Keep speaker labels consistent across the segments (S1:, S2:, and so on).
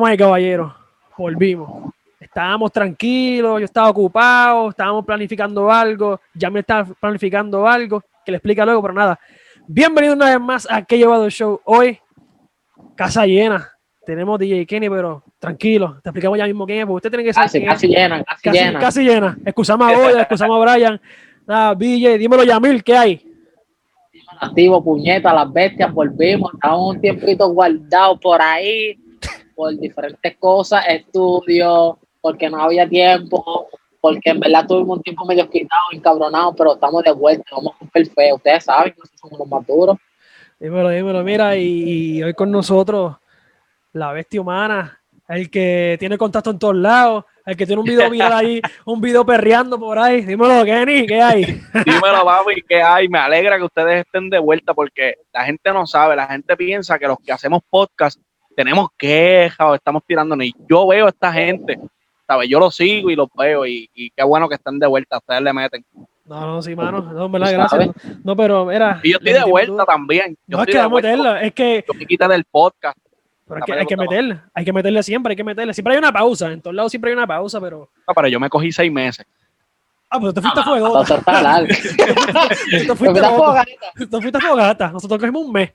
S1: Estamos ahí, caballeros. Volvimos. Estábamos tranquilos, yo estaba ocupado, estábamos planificando algo, ya me estaba planificando algo, que le explica luego, pero nada. Bienvenido una vez más a Que Llevado el Show. Hoy, casa llena. Tenemos DJ Kenny, pero tranquilo, te explicamos ya mismo quién es, porque usted tiene que
S2: saber. Casi, casi llena, casi,
S1: casi,
S2: llena.
S1: Casi llena. Excusamos a Boya, excusamos a Brian. Nada, DJ, dímelo, Yamil, ¿qué hay?
S2: Activo, puñeta, las bestias, volvimos, estamos un tiempito guardado por ahí, por diferentes cosas, estudios, porque no había tiempo, porque en verdad tuvimos un tiempo medio quitado, encabronado, pero estamos de vuelta, vamos a romper feo. Ustedes saben que somos los más duros.
S1: Dímelo, dímelo, mira, y, y hoy con nosotros la bestia humana, el que tiene contacto en todos lados, el que tiene un video viral ahí, un video perreando por ahí. Dímelo, Kenny, ¿qué hay?
S3: Dímelo, papi, ¿qué hay? Me alegra que ustedes estén de vuelta porque la gente no sabe, la gente piensa que los que hacemos podcast tenemos quejas o estamos tirando ni yo veo a esta gente, ¿sabes? Yo lo sigo y los veo y, y qué bueno que estén de vuelta, ustedes le meten.
S1: No, no, sí, mano. No, verdad, gracias. No, pero era.
S3: Y yo estoy de vuelta también. Yo
S1: no, es que a meterla, es que.
S3: Yo me quité del podcast.
S1: Pero que, hay que meterle, hay que meterle siempre, hay que meterle. Siempre hay una pausa, en todos lados siempre hay una pausa, pero.
S3: No, pero yo me cogí seis meses.
S1: Ah, pues te fuiste a fuego. Te fuiste a fogata. Te fuiste a fogata. Nosotros cogimos un mes.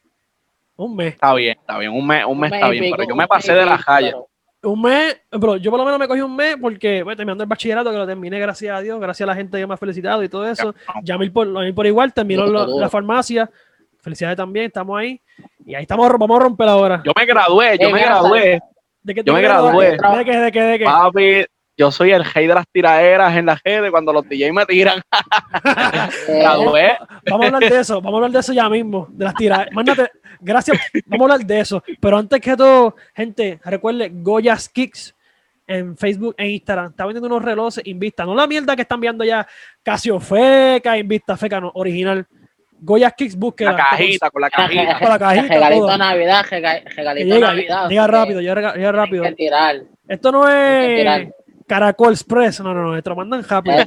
S1: Un mes.
S3: Está bien, está bien. Un mes, un mes está bien, pero yo me pasé de la calle.
S1: Un mes, pero yo por lo menos me cogí un mes porque, bueno, terminando el bachillerato, que lo terminé, gracias a Dios, gracias a la gente que me ha felicitado y todo eso. Ya mil por, por igual, terminó la, la farmacia. Felicidades también, estamos ahí. Y ahí estamos, vamos a romper ahora.
S3: Yo me gradué, yo me gradué.
S1: ¿De qué
S3: yo me gradué.
S1: ¿De qué, de qué, de qué?
S3: Papi, yo soy el rey de las tiraderas en la redes cuando los DJ me tiran. gradué.
S1: Vamos a hablar de eso, vamos a hablar de eso ya mismo, de las tiraderas. Mándate, gracias, vamos a hablar de eso. Pero antes que todo, gente, recuerde Goya's Kicks en Facebook e Instagram. Está vendiendo unos relojes Invista. No la mierda que están viendo ya Casio Feca, Invista Feca, no, original. Goya Kicks, búsqueda.
S3: La cajita, con la cajita.
S1: Con la cajita.
S2: Regalito de Navidad, regalito
S1: llega,
S2: Navidad.
S1: Llega rápido, llega, llega rápido.
S2: Hay que tirar.
S1: Esto no es Caracol Express, no, no, no, esto lo mandan rápido.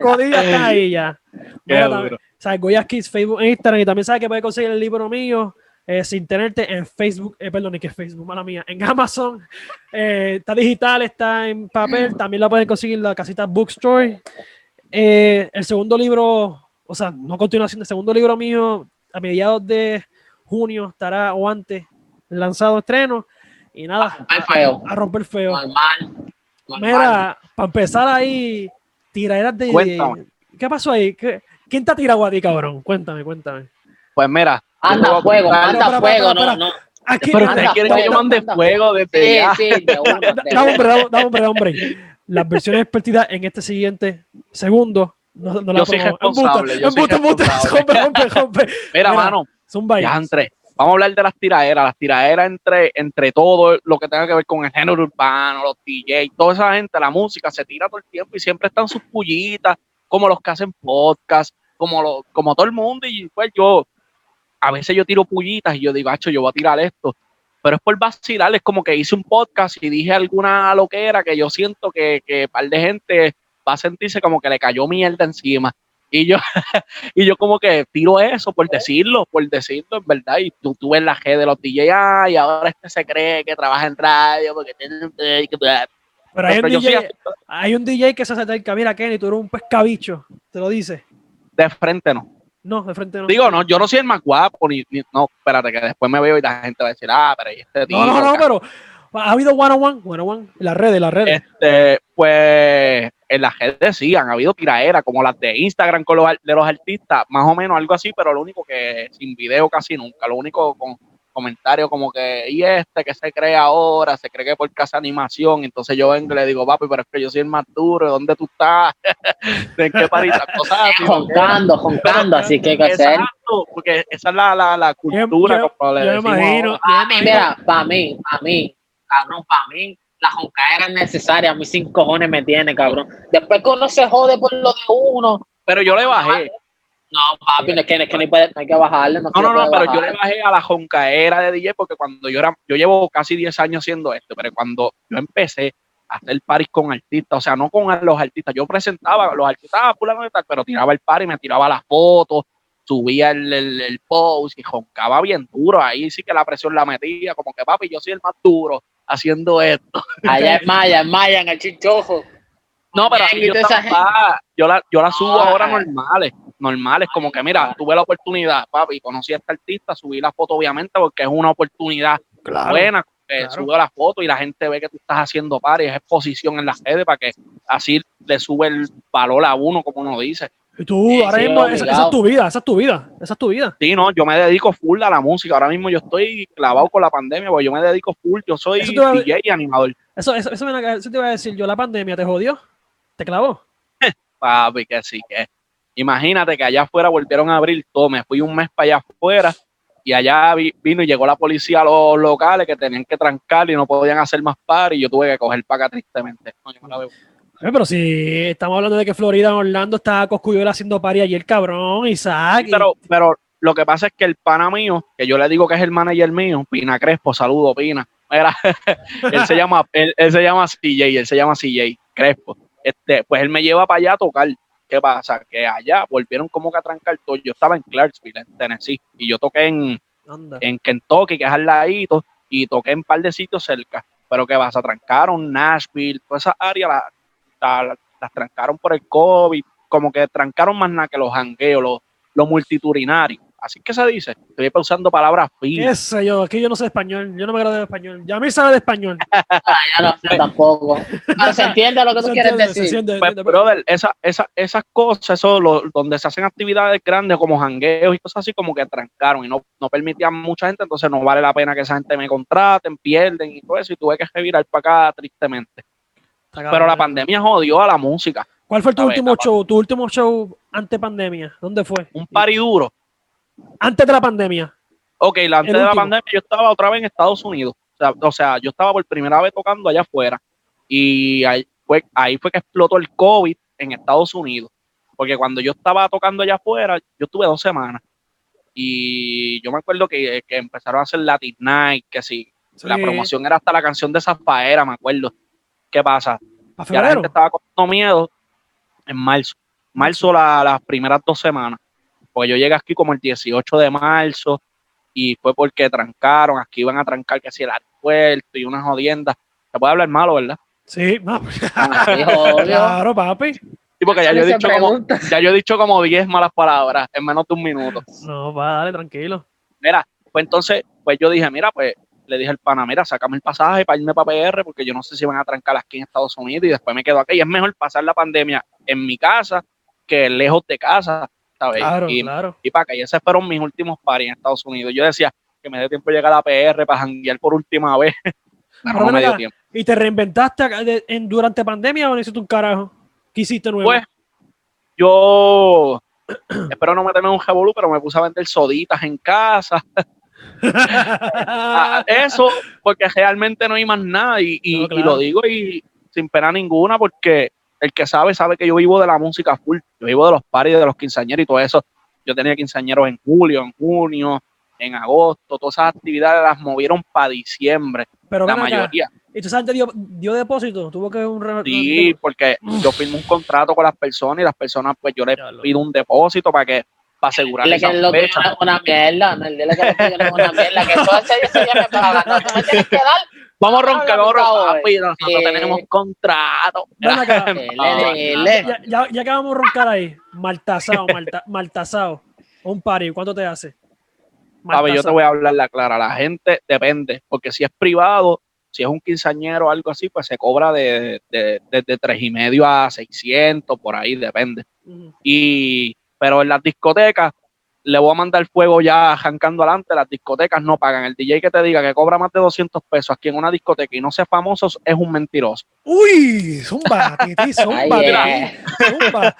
S1: Codilla está ahí ya. Mira, también, ¿sabes? Goya Kicks, Facebook e Instagram. Y también sabes que puedes conseguir el libro mío. Eh, sin tenerte en Facebook, eh, perdón, ni que Facebook, mala mía, en Amazon, eh, está digital, está en papel, también la pueden conseguir en la casita Bookstore. Eh, el segundo libro o sea, no continuación del segundo libro mío, a mediados de junio estará o antes lanzado estreno. Y nada,
S2: a romper feo.
S1: A, romper feo.
S2: Normal.
S1: Mira, para empezar ahí, tiraderas de.
S3: Cuéntame.
S1: ¿Qué pasó ahí? ¿Qué, ¿Quién te ha tirado a ti, cabrón? Cuéntame, cuéntame.
S3: Pues mira.
S2: Anda fuego, anda fuego, no, no.
S1: Aquí,
S3: pero ustedes quieren que yo mande fuego desde ya.
S2: Sí, sí, de uno, de
S1: Dame, hombre, dame, hombre, hombre. Las versiones expertidas en este siguiente segundo no, no
S3: yo soy responsable. Yo
S1: embuste,
S3: soy
S1: embuste, rompe, rompe, rompe.
S3: Mira, mano,
S1: zumba
S3: ya entre. Vamos a hablar de las tiraderas, las tiraderas entre, entre todo lo que tenga que ver con el género urbano, los DJs, toda esa gente, la música se tira todo el tiempo y siempre están sus pullitas, como los que hacen podcast, como, lo, como todo el mundo. Y pues yo, a veces yo tiro pullitas y yo digo, yo voy a tirar esto. Pero es por vacilar, es como que hice un podcast y dije alguna loquera que yo siento que, que un par de gente va a sentirse como que le cayó mierda encima. Y yo, y yo como que tiro eso por decirlo, por decirlo, en verdad. Y tú, tú ves la G de los DJ, ah, y ahora este se cree que trabaja en radio, porque tiene...
S1: Pero hay un, DJ, hay un DJ que se acerca, mira Kenny, tú eres un pescabicho, te lo dice.
S3: De frente no.
S1: No, de frente no.
S3: Digo, no, yo no soy el más guapo, ni, ni no, espérate, que después me veo y la gente va a decir, ah, pero este tío.
S1: No, no, no, pero ha habido one on one, one on one, las redes, las redes.
S3: Este, pues en las redes sí, han habido tiraderas como las de Instagram con los, de los artistas, más o menos algo así, pero lo único que sin video casi nunca, lo único con comentarios como que, y este que se cree ahora, se cree que por casa animación, entonces yo vengo y le digo, papi, pero es que yo soy el más duro, ¿dónde tú estás? ¿En qué parita? Cosas así.
S2: Así que hay que hacer.
S3: Porque esa es la, la, la cultura.
S1: Yo,
S3: como le
S1: yo me imagino.
S2: A mí, mira, para mí, para mí, cabrón, para mí, la joncaera es necesaria, a mí sin cojones me tiene, cabrón. Después que uno se jode por lo de uno.
S3: Pero yo le bajé.
S2: No, papi, no es que, no es que no, hay, no hay que bajarle. No,
S3: no, no, no pero yo le bajé a la joncaera de DJ porque cuando yo era, yo llevo casi 10 años haciendo esto, pero cuando yo empecé a hacer paris con artistas, o sea, no con los artistas, yo presentaba a los artistas, ah, fulano y tal, pero tiraba el par y me tiraba las fotos, subía el, el, el, post y joncaba bien duro. Ahí sí que la presión la metía, como que papi, yo soy el más duro. Haciendo esto.
S2: Allá en Maya, en Maya, en el chichojo.
S3: No, pero yo, yo, la, yo la subo ahora normales, normales, como que mira, tuve la oportunidad, papi, conocí a este artista, subí la foto obviamente porque es una oportunidad buena, eh, subo la foto y la gente ve que tú estás haciendo pares, es exposición en las redes para que así le sube el valor a uno, como uno dice.
S1: Y tú, ahora mismo, esa, es tu vida, esa es tu vida, esa es tu vida.
S3: Sí, no, yo me dedico full a la música. Ahora mismo yo estoy clavado con la pandemia, porque yo me dedico full, yo soy DJ y animador.
S1: Eso, eso, eso, eso, te iba a decir yo, la pandemia te jodió, te clavó.
S3: Papi, que sí, que. Imagínate que allá afuera volvieron a abrir todo, me fui un mes para allá afuera y allá vino y llegó la policía a los locales que tenían que trancar y no podían hacer más par y yo tuve que coger para acá tristemente. No, yo me la veo.
S1: Eh, pero si estamos hablando de que Florida, en Orlando, está Coscuyuela haciendo pari el cabrón, Isaac.
S3: Pero, pero lo que pasa es que el pana mío, que yo le digo que es el manager mío, Pina Crespo, saludo Pina. él se llama, él, se llama CJ, él se llama CJ Crespo. Este, pues él me lleva para allá a tocar. ¿Qué pasa? Que allá volvieron como que a trancar todo. Yo estaba en Clarksville, en Tennessee, y yo toqué en, en Kentucky, que es al ladito, y toqué en un par de sitios cerca. Pero ¿qué pasa? Trancaron Nashville, toda esa área la, las trancaron por el COVID, como que trancaron más nada que los jangueos, los, los multiturinarios. Así que se dice. Estoy usando palabras
S1: finas. ¿Qué yo? Aquí yo no sé español. Yo no me agrado de español. Ya a mí sabe de español.
S2: ah, ya no sé tampoco. Se entiende lo que tú quieres decir.
S3: pues, brother, esa, esa, esas cosas, eso, donde se hacen actividades grandes como jangueos y cosas así, como que trancaron y no, no permitían mucha gente. Entonces no vale la pena que esa gente me contraten, pierden y todo eso. Y tuve que revirar para acá tristemente. Pero la pandemia jodió a la música.
S1: ¿Cuál fue tu último show? ¿Tu último show ante pandemia? ¿Dónde fue?
S3: Un pari duro.
S1: Antes de la pandemia.
S3: Ok, la, antes de la pandemia yo estaba otra vez en Estados Unidos. O sea, yo estaba por primera vez tocando allá afuera. Y ahí fue, ahí fue que explotó el COVID en Estados Unidos. Porque cuando yo estaba tocando allá afuera, yo tuve dos semanas. Y yo me acuerdo que, empezaron a hacer Latin Night, que sí, la promoción era hasta la canción de Zafaera, me acuerdo. ¿Qué pasa? Ya la gente estaba con miedo en marzo. Marzo las primeras dos semanas. Porque yo llegué aquí como el 18 de marzo y fue porque trancaron, aquí iban a trancar que si el aeropuerto y unas jodiendas. Se puede hablar malo, ¿verdad?
S1: Sí, no. Ah, claro, papi. Sí,
S3: porque ya yo, he dicho como, ya yo he dicho como 10 malas palabras en menos de un minuto.
S1: No, va, dale, tranquilo.
S3: Mira, pues entonces, pues yo dije, mira, pues le dije al pana, mira, sácame el pasaje para irme para PR porque yo no sé si van a trancar aquí en Estados Unidos y después me quedo aquí. Y es mejor pasar la pandemia en mi casa que lejos de casa, ¿sabes?
S1: Claro,
S3: y,
S1: claro.
S3: y para que esos fueron mis últimos paris en Estados Unidos. Yo decía que me dé tiempo de llegar a PR para janguear por última vez.
S1: no me dio tiempo. ¿Y te reinventaste en, durante pandemia o necesito un carajo? ¿Qué hiciste nuevo? Pues,
S3: yo espero no meterme en un revolú, pero me puse a vender soditas en casa. Eso, porque realmente no hay más nada y, lo digo y sin pena ninguna porque el que sabe sabe que yo vivo de la música full, yo vivo de los paris, de los quinceañeros y todo eso. Yo tenía quinceañeros en julio, en junio, en agosto, todas esas actividades las movieron para diciembre, Pero la mayoría.
S1: ¿Y tú sabes, dio, dio depósito? ¿Tuvo que un
S3: Sí, porque yo firmo un contrato con las personas y las personas, pues yo les pido un depósito para que para asegurar
S2: esa que lo fecha. Una, una mierda, no, dile que lo que una mierda, que todo ese día me paga, no, tú me tienes que dar.
S3: Vamos a roncar, vamos a roncar, papi, nosotros tenemos contrato.
S1: ya, ya, ya que vamos a roncar ahí, maltasado, malta, maltasado, un pari, ¿cuánto te hace?
S3: Papi, yo te voy a hablar la clara, la gente depende, porque si es privado, si es un quinceañero o algo así, pues se cobra de, de, de, de tres y medio a 600, por ahí depende. Y pero en las discotecas le voy a mandar fuego ya arrancando adelante, las discotecas no pagan. El DJ que te diga que cobra más de 200 pesos aquí en una discoteca y no sea famoso es un mentiroso.
S1: Uy, zumba, titi, zumba, zumba.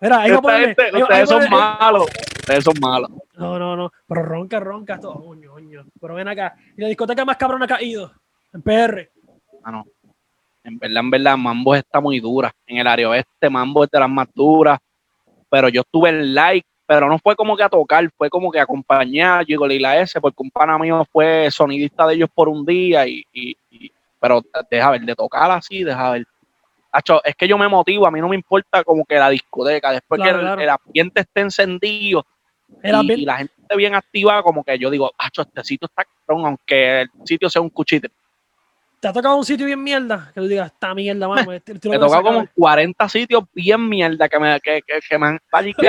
S1: Mira, ahí
S3: ustedes, ustedes son malos, ustedes son malos.
S1: No, no, no, pero ronca, ronca, todo, Pero ven acá, y la discoteca más cabrona ha caído, en PR.
S3: Ah, no. En verdad, en verdad, Mambo está muy dura. En el área oeste, Mambo es de las más duras pero yo estuve en like, pero no fue como que a tocar, fue como que a acompañar Llegó la S, porque un pana mío fue sonidista de ellos por un día, y, pero deja ver, de tocar así, deja ver. es que yo me motivo, a mí no me importa como que la discoteca, después que el, ambiente esté encendido y, la gente esté bien activa, como que yo digo, Acho, este sitio está cabrón, aunque el sitio sea un cuchite.
S1: ¿Te ha tocado un sitio bien mierda? Que tú digas, esta mierda, mano.
S3: Me, he tocado como 40 sitios bien mierda que me, que, que, que me han...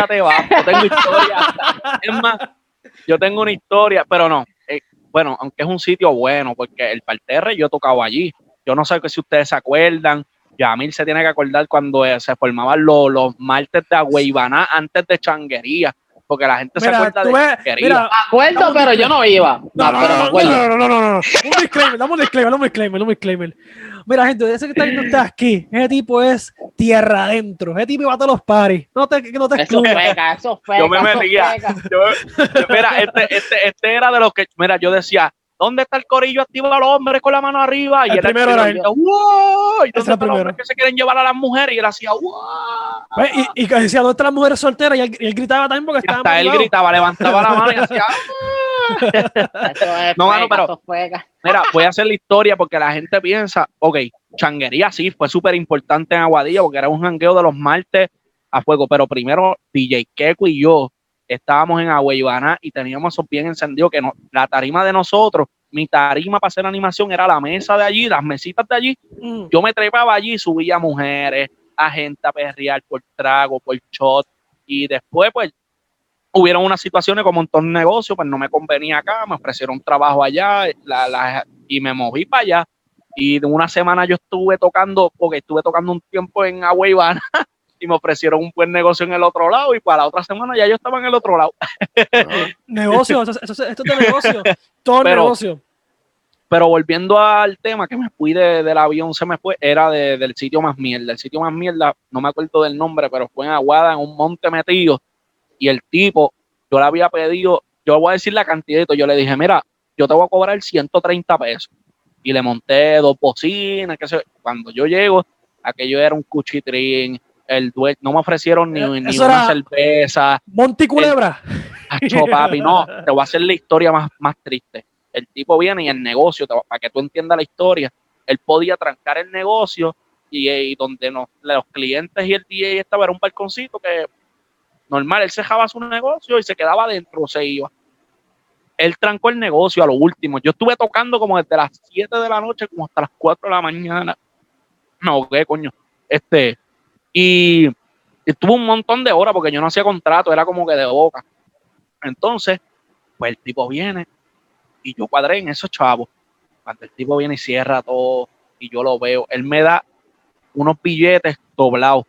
S3: te va. Yo tengo historia. es más, yo tengo una historia, pero no. Eh, bueno, aunque es un sitio bueno, porque el parterre yo he tocado allí. Yo no sé si ustedes se acuerdan. Yamil se tiene que acordar cuando eh, se formaban los, los martes de Agüeybaná antes de Changuería porque la gente se acuerda de
S2: Mira, acuerdo, pero yo no iba.
S1: No, no, no, no, no, no, Un disclaimer, dame un disclaimer, un disclaimer, un disclaimer. Mira, gente, ese que está viendo está aquí, ese tipo es tierra adentro. Ese tipo va a todos los paris. No te, no te
S2: Eso pega, eso pega.
S3: Yo me metía. mira, este, este, este era de los que, mira, yo decía, ¿Dónde está el corillo activo al hombre con la mano arriba? Y
S1: el primero era él.
S3: ¡Wow! ¿Y están los hombres que se quieren llevar a las mujeres? Y él hacía ¡Wow!
S1: Pues, y, y, decía, ¿dónde están las mujeres solteras? Y él, gritaba también porque estaba.
S3: Hasta él gritaba, levantaba la mano y hacía no, mano, pero mira, voy a hacer la historia porque la gente piensa, ok, changuería sí, fue súper importante en Aguadilla porque era un jangueo de los martes a fuego, pero primero DJ Keko y yo estábamos en Aguaybaná y teníamos eso bien encendido, que no, la tarima de nosotros, mi tarima para hacer animación era la mesa de allí, las mesitas de allí. Mm. Yo me trepaba allí, subía mujeres, a gente a perrear por trago, por shot. Y después, pues, hubieron unas situaciones como en todo negocio, pues no me convenía acá, me ofrecieron trabajo allá y me moví para allá. Y de una semana yo estuve tocando, porque estuve tocando un tiempo en Aguaybana y me ofrecieron un buen negocio en el otro lado y para la otra semana ya yo estaba en el otro lado.
S1: negocio, esto, es de negocio, todo negocio.
S3: Pero volviendo al tema que me fui del avión, se me fue, era del sitio más mierda. El sitio más mierda, no me acuerdo del nombre, pero fue en Aguada, en un monte metido. Y el tipo, yo le había pedido, yo voy a decir la cantidad, yo le dije, mira, yo te voy a cobrar 130 pesos. Y le monté dos bocinas, que sé. Cuando yo llego, aquello era un cuchitrín, el dueño, no me ofrecieron ni, eh, ni una cerveza.
S1: Monticulebra.
S3: papi, no, te voy a hacer la historia más, más triste. El tipo viene y el negocio, para que tú entiendas la historia, él podía trancar el negocio y, donde los clientes y el DJ estaba era un balconcito que normal, él cejaba su negocio y se quedaba adentro, se iba. Él trancó el negocio a lo último. Yo estuve tocando como desde las 7 de la noche como hasta las 4 de la mañana. No, qué coño. Este, y estuvo un montón de horas porque yo no hacía contrato, era como que de boca. Entonces, pues el tipo viene y yo cuadré en esos chavos. Cuando el tipo viene y cierra todo y yo lo veo, él me da unos billetes doblados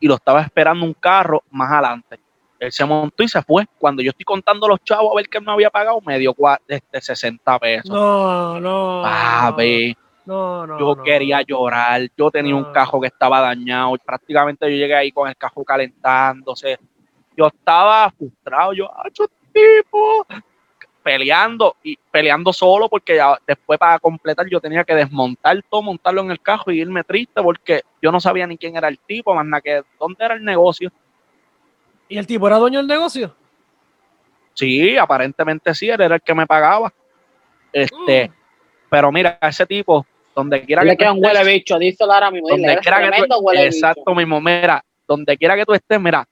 S3: y lo estaba esperando un carro más adelante. Él se montó y se fue. Cuando yo estoy contando los chavos a ver qué me había pagado, me dio de, 60 pesos.
S1: No, no.
S3: Papi. No, no, yo quería llorar, yo tenía un cajo que estaba dañado, prácticamente yo llegué ahí con el cajo calentándose, yo estaba frustrado, yo, ¡acho tipo! Peleando y peleando solo porque después para completar yo tenía que desmontar todo, montarlo en el cajo y irme triste porque yo no sabía ni quién era el tipo, más nada que dónde era el negocio.
S1: ¿Y el tipo era dueño del negocio?
S3: Sí, aparentemente sí, él era el que me pagaba. Este, mm. pero mira, ese tipo donde quiera
S2: que un huele bicho, dice Lara mismo.
S3: Donde quiera que tú, exacto mismo, mira, donde quiera que tú estés, mira,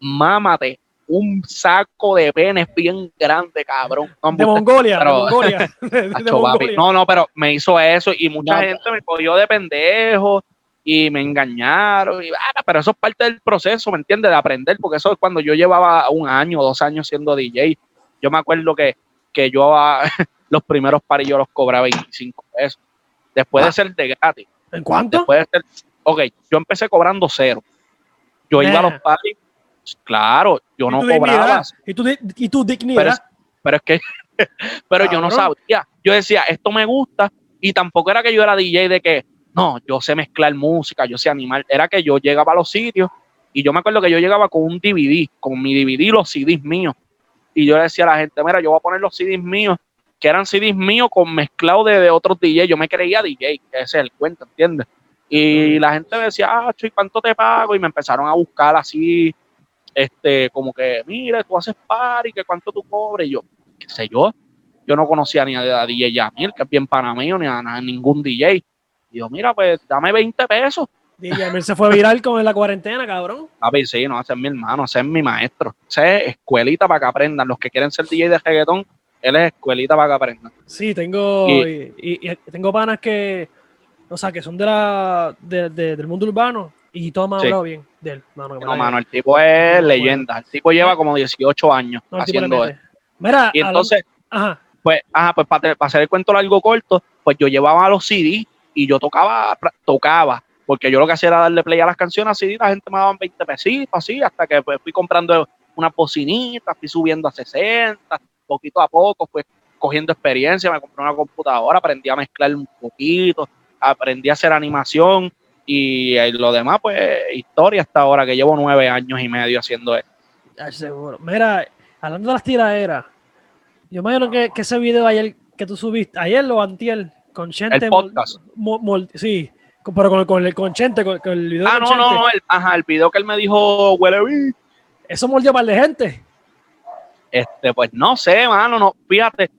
S3: mámate un saco de penes bien grande, cabrón.
S1: de, Mongolia, de Mongolia,
S3: No, no, pero me hizo eso y mucha gente me cogió de pendejo y me engañaron. Y, ah, pero eso es parte del proceso, ¿me entiendes? De aprender, porque eso es cuando yo llevaba un año, dos años siendo DJ. Yo me acuerdo que, que yo los primeros paris yo los cobraba 25 pesos. Después de ah. ser de gratis.
S1: ¿En cuánto?
S3: Después de ser, ok, yo empecé cobrando cero. Yo iba a los parties, claro, yo no cobraba.
S1: ¿Y tu, y tu dignidad?
S3: Pero es, que, pero yo no sabía. Yo decía, esto me gusta, y tampoco era que yo era DJ de que, no, yo sé mezclar música, yo sé animar. Era que yo llegaba a los sitios y yo me acuerdo que yo llegaba con un DVD, con mi DVD los CDs míos. Y yo le decía a la gente, mira, yo voy a poner los CDs míos que eran CDs míos con mezclado de, otros DJ. Yo me creía DJ, ese es el cuento, ¿entiendes? Y la gente me decía, ah, ¿y cuánto te pago? Y me empezaron a buscar así, este, como que, mire, tú haces party, que cuánto tú cobres. Y yo, qué sé yo, yo no conocía ni a, DJ Yamil, que es bien para mí, ni a, ningún DJ. Y yo, mira, pues dame 20 pesos.
S1: DJ Yamil se fue viral con la cuarentena, cabrón.
S3: A ver, sí, no, ese es mi hermano, ese es mi maestro. Ese es escuelita para que aprendan. Los que quieren ser DJ de reggaetón, él es escuelita para que aprenda.
S1: Sí, tengo, y, tengo panas que, o sea, que son de la, del mundo urbano y todo me ha hablado bien de él.
S3: no, mano, el tipo es leyenda. El tipo lleva como 18 años haciendo eso.
S1: Mira,
S3: y entonces, pues, ajá, pues para, hacer el cuento largo corto, pues yo llevaba los CD y yo tocaba, tocaba, porque yo lo que hacía era darle play a las canciones así, la gente me daban 20 pesitos así, hasta que pues, fui comprando una bocinita, fui subiendo a 60, poquito a poco, pues cogiendo experiencia, me compré una computadora, aprendí a mezclar un poquito, aprendí a hacer animación y, eh, lo demás, pues historia hasta ahora, que llevo nueve años y medio haciendo esto.
S1: seguro. Mira, hablando de las tiraderas, yo me imagino que, que, ese video ayer que tú subiste, ayer lo antiel, con Chente.
S3: El podcast.
S1: sí, pero con, con, el, con Chente, con, el video.
S3: Ah, no, no, no, el, ajá, el video que él me dijo, huele
S1: Eso mordió para de gente.
S3: Este, pues no sé, mano, no, fíjate,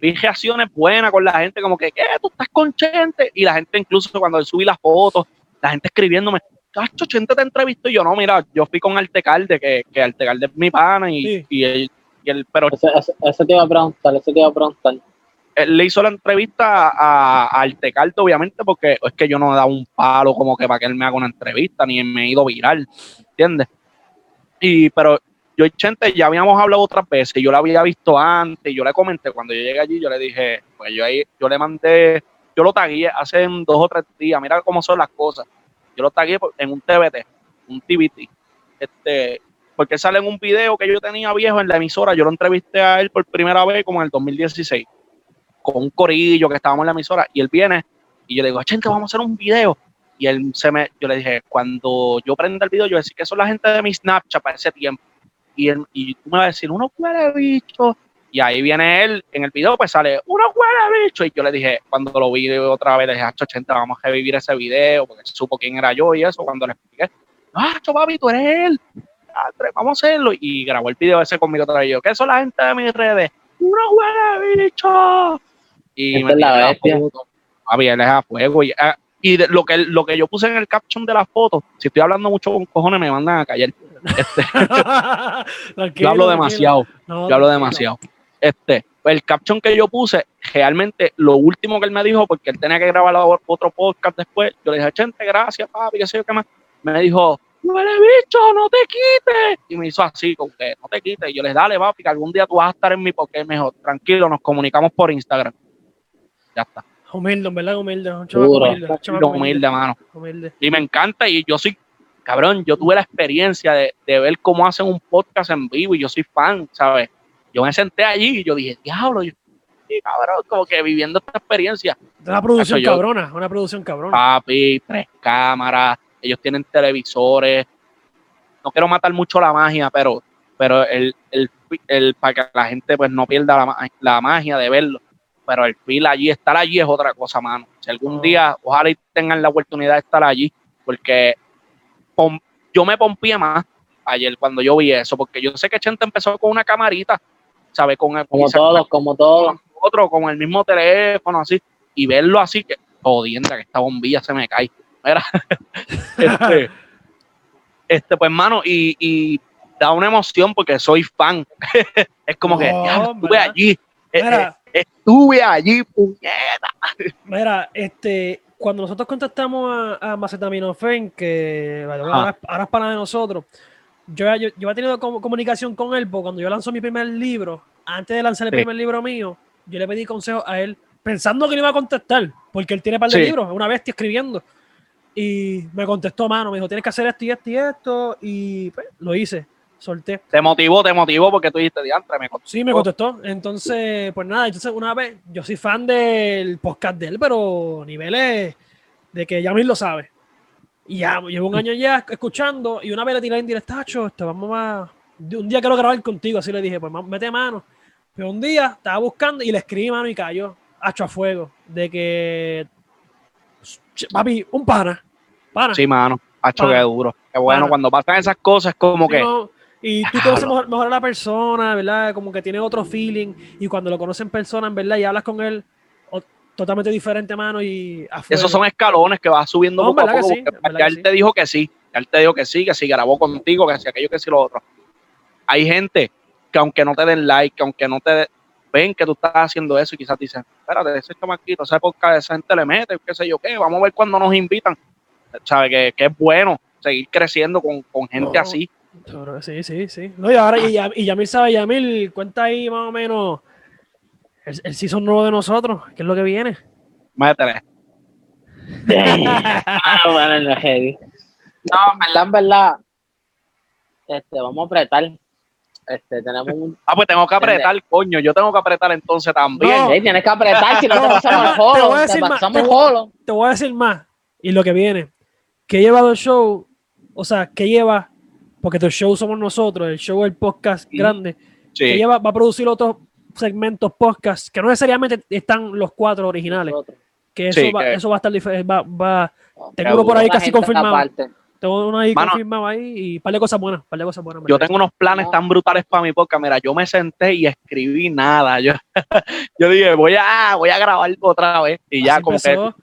S3: vi reacciones buenas con la gente, como que, ¿qué? ¿Tú estás con Chente? Y la gente incluso cuando subí las fotos, la gente escribiéndome, Cacho, Chente te entrevistó y yo, no, mira, yo fui con Artecalde, que, que Artecalde es mi pana y, y, él, y él, pero...
S2: Ese, te iba a preguntar, ese te iba a preguntar.
S3: Él le hizo la entrevista a, a Artecalde, obviamente, porque es que yo no he dado un palo como que para que él me haga una entrevista, ni me he ido viral, ¿entiendes? Y, pero yo Chente ya habíamos hablado otras veces, yo la había visto antes, yo le comenté cuando yo llegué allí, yo le dije, pues yo ahí, yo le mandé, yo lo tagué hace dos o tres días, mira cómo son las cosas. Yo lo tagué en un TBT, un TBT. Este, porque sale en un video que yo tenía viejo en la emisora, yo lo entrevisté a él por primera vez como en el 2016, con un corillo que estábamos en la emisora, y él viene y yo le digo, Chente, vamos a hacer un video. Y él se me, yo le dije, cuando yo prenda el video, yo decía que son la gente de mi Snapchat para ese tiempo y, y tú me vas a decir, uno huele bicho. Y ahí viene él, en el video pues sale, uno huele bicho. Y yo le dije, cuando lo vi otra vez, le dije, 80, vamos a revivir ese video, porque supo quién era yo y eso, cuando le expliqué, ah, papi, tú eres él. Vamos a hacerlo. Y grabó el video ese conmigo otra vez. Yo, ¿qué son la gente de mis redes? Uno huele bicho. Y me la bestia. Papi, él es a fuego. Y, ah, y lo, que, lo que yo puse en el caption de la foto, si estoy hablando mucho con cojones, me mandan a callar. Este, yo hablo demasiado. yo hablo demasiado. Este, el caption que yo puse, realmente lo último que él me dijo, porque él tenía que grabar otro podcast después, yo le dije, gente, gracias, papi, qué sé yo qué más. Me dijo, no eres bicho, no te quites. Y me hizo así, como que no te quites. Y yo les dale, papi, que algún día tú vas a estar en mi porque es mejor. Tranquilo, nos comunicamos por Instagram. Ya está.
S1: Humilde, ¿verdad? Humilde.
S3: Humilde, humilde, mano. Y me encanta y yo soy cabrón, yo tuve la experiencia de, ver cómo hacen un podcast en vivo y yo soy fan, ¿sabes? Yo me senté allí y yo dije, diablo, yo, cabrón, como que viviendo esta experiencia.
S1: Una producción cabrona, una producción cabrona.
S3: Papi, tres cámaras, ellos tienen televisores. No quiero matar mucho la magia, pero, pero el, el, para que la gente pues no pierda la, la magia de verlo. Pero el feel allí, estar allí es otra cosa, mano. Si algún oh. día, ojalá tengan la oportunidad de estar allí, porque yo me pompía más ayer cuando yo vi eso, porque yo sé que Chente empezó con una camarita, ¿sabes? Con el,
S2: como todos, como todos.
S3: Otro, con el mismo teléfono, así, y verlo así, que jodienda, que esta bombilla se me cae. Mira, este, este, pues, hermano, y, y da una emoción porque soy fan. es como que estuve allí. Eh, eh, estuve allí, puñeta.
S1: Mira, este, cuando nosotros contactamos a, a Macetaminofen, que ahora, es para de nosotros, yo, yo, yo he tenido comunicación con él, porque cuando yo lanzo mi primer libro, antes de lanzar el primer libro mío, yo le pedí consejo a él, pensando que no iba a contestar, porque él tiene un par de libros, una bestia escribiendo. Y me contestó, mano, me dijo, tienes que hacer esto y esto y esto, y pues, lo hice solté.
S3: Te motivó, te motivó porque tú dijiste diantre, me
S1: contestó. Sí, me contestó. Entonces, pues nada, entonces una vez, yo soy fan del podcast de él, pero niveles de que ya mí lo sabe. Y ya llevo un año ya escuchando y una vez le tiré en directo, esto vamos a... Un día quiero grabar contigo, así le dije, pues mete mano. Pero un día estaba buscando y le escribí mano y cayó, hacho a fuego, de que... Papi, un pana. pana.
S3: Sí, mano, hacho que duro. Qué bueno, cuando pasan esas cosas, como que...
S1: Y tú conoces mejor, a la persona, ¿verdad? Como que tiene otro feeling. Y cuando lo conoces en persona, en verdad, y hablas con él totalmente diferente, mano. Y
S3: Esos son escalones que vas subiendo poco a poco. ya él te dijo que sí. Ya él te dijo que sí, que si grabó contigo, que si aquello, que si lo otro. Hay gente que aunque no te den like, que aunque no te ven que tú estás haciendo eso y quizás dicen, espérate, ese chamaquito, esa época esa gente le mete, qué sé yo qué, vamos a ver cuando nos invitan. ¿Sabe? Que, que es bueno seguir creciendo con, con gente así.
S1: Sí, sí, sí. No, y ahora, y, y Yamil sabe, Yamil, cuenta ahí más o menos el, el season nuevo de nosotros, ¿qué es lo que viene?
S3: Métele.
S2: ah, bueno, no, heavy. no, en verdad, en verdad, este, vamos a apretar. Este, tenemos un...
S3: Ah, pues tengo que apretar, coño. Yo tengo que apretar entonces también.
S2: No, tienes que apretar, si no, te pasamos el
S1: Te voy a decir más. Te, te voy a decir más. Y lo que viene. Que lleva el show, o sea, que lleva, porque tu show somos nosotros, el show es el podcast grande,
S3: Sí.
S1: que lleva, va a producir otros segmentos podcast, que no necesariamente están los cuatro originales. Que eso,
S3: Sí,
S1: va,
S3: que-
S1: eso va a estar diferente. Va, va, tengo uno por ahí casi confirmado.
S2: aparte.
S1: Tengo uno ahí
S3: Mano.
S1: confirmado ahí y un par de cosas buenas, un par de cosas buenas.
S3: Yo tengo unos planes
S2: No.
S3: tan brutales para mi podcast. Mira, yo me senté y escribí nada. Yo, yo dije, voy a, voy a grabar otra vez. Y ya, como que. Pero,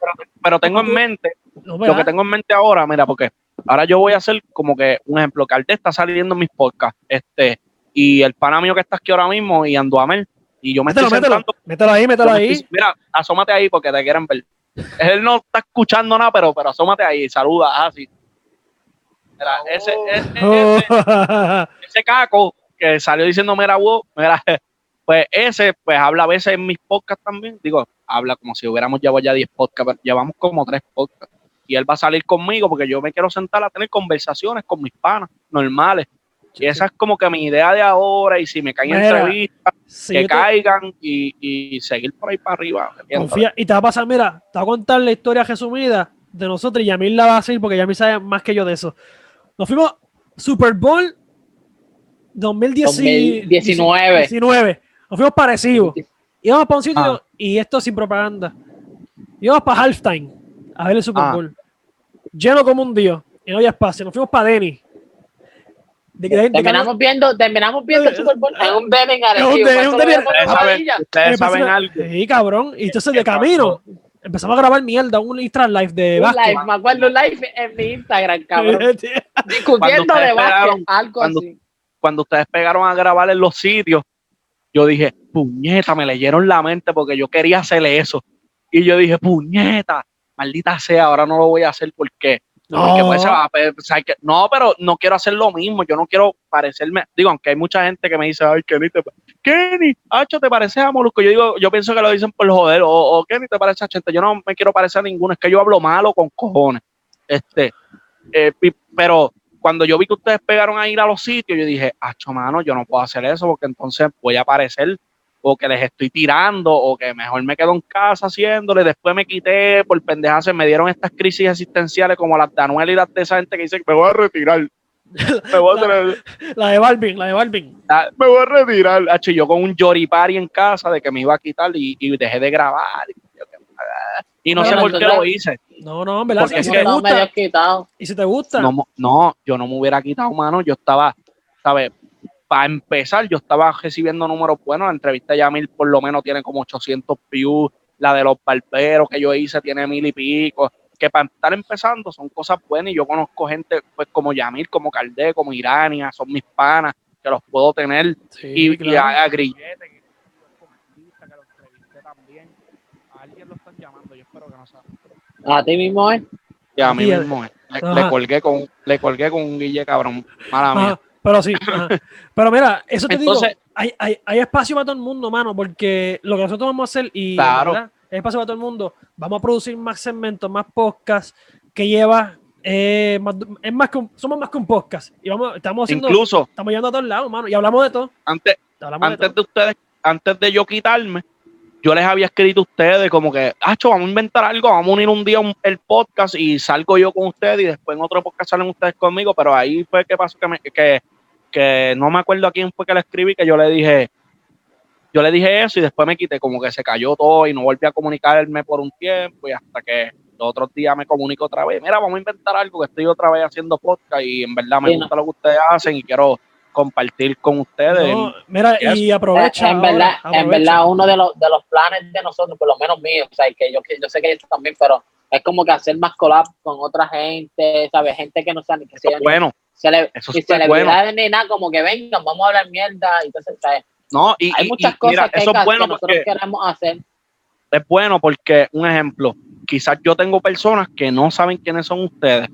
S3: pero tengo en mente,
S1: No,
S3: lo que tengo en mente ahora, mira, porque ahora yo voy a hacer como que un ejemplo. que Arte está saliendo en mis podcasts. Este, y el pana mío que está aquí ahora mismo, y Anduamel. Y yo me
S1: Mételo,
S3: estoy
S1: mételo,
S3: sentando.
S1: mételo ahí, mételo ahí.
S3: estoy- mira, asómate ahí porque te quieren ver. Él no está escuchando nada, pero, pero asómate ahí, saluda, así. Mira, ese, ese,
S1: Oh.
S3: ese- ese caco que salió diciendo mira, wow, mira, pues ese, pues habla a veces en mis podcasts también. Digo, habla como si hubiéramos llevado ya 10 podcasts, pero llevamos como 3 podcasts. Y él va a salir conmigo porque yo me quiero sentar a tener conversaciones con mis panas normales. Y esa es como que mi idea de ahora. Y si me caen
S1: Mira,
S3: entrevistas, que
S1: te-
S3: caigan y, y seguir por ahí para arriba.
S1: confía, y te va a pasar, mira, te va a contar la historia resumida de nosotros y Yamil la va a hacer porque Yamil sabe más que yo de eso. Nos fuimos Super Bowl 2019.
S2: 2019.
S1: 19. Nos fuimos parecidos. Íbamos para un sitio
S3: Ah.
S1: y esto sin propaganda. Íbamos para halftime a ver el Super
S3: Ah.
S1: Bowl. Lleno como un dios. Y no había espacio. Nos fuimos para Denny. De, de- de-
S2: Terminamos viendo, terminamos viendo el Super Bowl en un Denny en
S1: Es un
S3: Ustedes
S2: en
S3: saben, algo.
S1: Sí, cabrón. Y entonces de
S3: ¿Qué
S1: camino empezamos a grabar mierda, un Instagram live de
S2: Un
S1: básquet.
S2: live, me acuerdo un live en mi Instagram, cabrón. Discutiendo de básquet, algo
S3: cuando-
S2: así.
S3: Cuando ustedes pegaron a grabar en los sitios, yo dije, puñeta, me leyeron la mente porque yo quería hacerle eso. Y yo dije, puñeta, maldita sea, ahora no lo voy a hacer porque Porque
S1: No.
S3: pues se va a pensar que. No, pero no quiero hacer lo mismo. Yo no quiero parecerme. Digo, aunque hay mucha gente que me dice, ay, Kenny, te, Kenny, Hacho, ¿te pareces a Molusco? Yo digo, yo pienso que lo dicen por joder. O, o Kenny, ¿te parece a Chente? Yo no me quiero parecer a ninguno. Es que yo hablo malo con cojones. Este, eh, pero cuando yo vi que ustedes pegaron a ir a los sitios, yo dije, Hacho, mano, yo no puedo hacer eso porque entonces voy a parecer o que les estoy tirando o que mejor me quedo en casa haciéndole, después me quité por pendejas, se me dieron estas crisis existenciales como las de Anuel y las de esa gente que dice que me voy a retirar. Me voy a, hacer-
S1: La de Balvin, la de Balvin.
S3: me voy a retirar. Hacho, yo con un yoripari en casa de que me iba a quitar y, y dejé de grabar. Y, yo, y no sé por qué lo hice.
S1: No, no, en verdad.
S3: Porque
S1: Y
S3: es
S1: si
S3: que-
S1: te
S2: Estamos
S1: gusta,
S2: medio quitados.
S1: y si te gusta,
S3: no, yo no me hubiera quitado mano. Yo estaba, ¿sabes? Para empezar, yo estaba recibiendo números buenos. La entrevista de Yamil por lo menos tiene como 800 views. La de los barberos que yo hice tiene mil y pico. Que para estar empezando son cosas buenas y yo conozco gente pues como Yamil, como Caldé, como Irania, son mis panas que los puedo tener.
S1: sí,
S3: y, a, a Grillete, que es como artista, que lo entrevisté también. A alguien lo están llamando, yo espero que no sea.
S2: A ti mismo es.
S3: Y a mí mismo, eh. le colgué con, le colgué con un Guille cabrón. Mala mía.
S1: Pero sí. ajá. Pero mira, eso te
S3: Entonces-
S1: digo, hay, hay, hay espacio para todo el mundo, mano, porque lo que nosotros vamos a hacer y
S3: Claro.
S1: ¿verdad? hay espacio para todo el mundo, vamos a producir más segmentos, más podcasts que lleva eh, más- es más que un- somos más que un podcast y vamos estamos haciendo
S3: Incluso
S1: estamos yendo a todos lados, mano, y hablamos de todo,
S3: antes,
S1: hablamos de
S3: antes
S1: todo.
S3: de ustedes, antes de yo quitarme, yo les había escrito a ustedes como que, Acho, vamos a inventar algo, vamos a unir un día un- el podcast y salgo yo con ustedes y después en otro podcast salen ustedes conmigo, pero ahí fue que pasó que, me- que, que no me acuerdo a quién fue que le escribí, que yo le dije, yo le dije eso y después me quité, como que se cayó todo y no volví a comunicarme por un tiempo y hasta que los otros días me comunico otra vez, mira, vamos a inventar algo, que estoy otra vez haciendo podcast y en verdad me
S2: Sí, no.
S3: gusta lo que ustedes hacen y quiero compartir con ustedes.
S1: No, mira,
S3: Yes.
S1: y aprovecha.
S2: En,
S1: ahora,
S2: verdad, en verdad, uno de los, de los planes de nosotros, por lo menos míos, o sea, que yo, que yo sé que ellos también, pero es como que hacer más collab con otra gente, ¿sabes? Gente que no sabe ni que sea
S3: bueno,
S2: cele-
S3: Eso
S2: y celebridades ni nada, como que vengan, vamos a hablar mierda, y entonces, ¿sabes?
S3: No, y,
S2: hay muchas cosas que,
S3: eso es bueno
S2: nosotros queremos hacer.
S3: Es bueno porque, un ejemplo, quizás yo tengo personas que no saben quiénes son ustedes.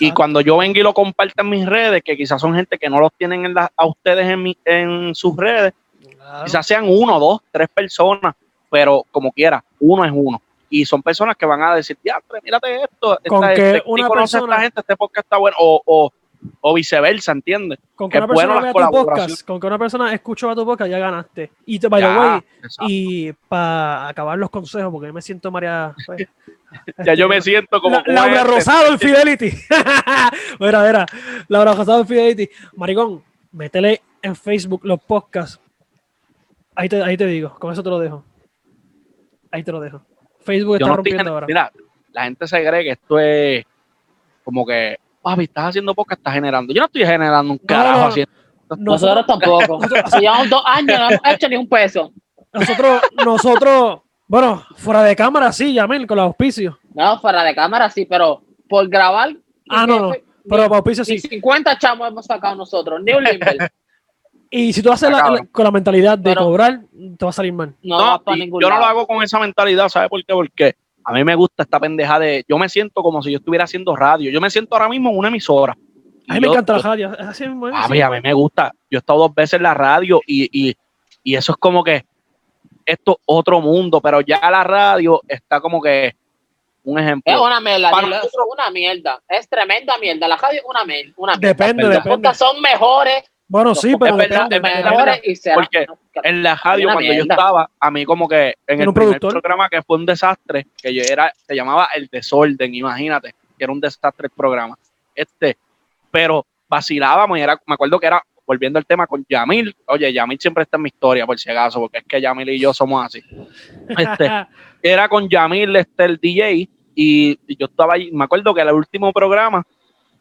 S3: Y cuando yo vengo y lo comparto en mis redes, que quizás son gente que no los tienen en a ustedes en, en sus redes, quizás sean uno, dos, tres personas, pero como quiera, uno es uno. Y son personas que van a decir, ya, mírate esto,
S1: con esta, que una persona,
S3: esta gente, este podcast está bueno, o, o o viceversa, ¿entiendes?
S1: Con que, una persona vea tu podcast, con que una persona escuche a tu podcast, ya ganaste. Y te vaya, y para acabar los consejos, porque yo me siento María.
S3: Pues, ya yo me siento como.
S1: Laura. Rosado en Fidelity. mira, mira, Laura Rosado en Fidelity. Maricón, métele en Facebook los podcasts. Ahí te, ahí te digo, con eso te lo dejo. Ahí te lo dejo. Facebook está rompiendo ahora.
S3: Mira, la gente se cree que esto es como que papi, estás haciendo podcast, estás generando. Yo no estoy generando un carajo haciendo.
S2: Nosotros tampoco. Llevamos dos años, no hemos hecho ni un peso.
S1: Nosotros, nosotros, bueno, fuera de cámara sí, Yamil, con los auspicios.
S2: No, fuera de cámara sí, pero por grabar.
S1: Ah, no, no. Pero por auspicios sí.
S2: 50 chamos hemos sacado nosotros, ni un
S1: Y si tú haces con la mentalidad de cobrar, te va a salir mal.
S3: No, yo no lo hago con esa mentalidad, ¿sabes por qué? Porque a mí me gusta esta pendeja de. Yo me siento como si yo estuviera haciendo radio. Yo me siento ahora mismo en una emisora.
S1: A mí me encanta la radio. Así
S3: a, mí, a mí me gusta. Yo he estado dos veces en la radio y, y, y eso es como que esto es otro mundo, pero ya la radio está como que un ejemplo.
S2: Es una mierda, es una mierda. Es tremenda mierda. La radio es una mierda. Una
S1: depende, depende.
S2: son mejores
S1: bueno, sí, pero
S3: es verdad, porque en la radio cuando yo estaba, a mí como que en el primer programa que fue un desastre, que yo era, se llamaba El Desorden, imagínate, que era un desastre el programa. Este, pero vacilábamos y era, me acuerdo que era, volviendo al tema con Yamil, oye, Yamil siempre está en mi historia, por si acaso, porque es que Yamil y yo somos así. Este, era con Yamil, este, el DJ, y, y yo estaba ahí, me acuerdo que el último programa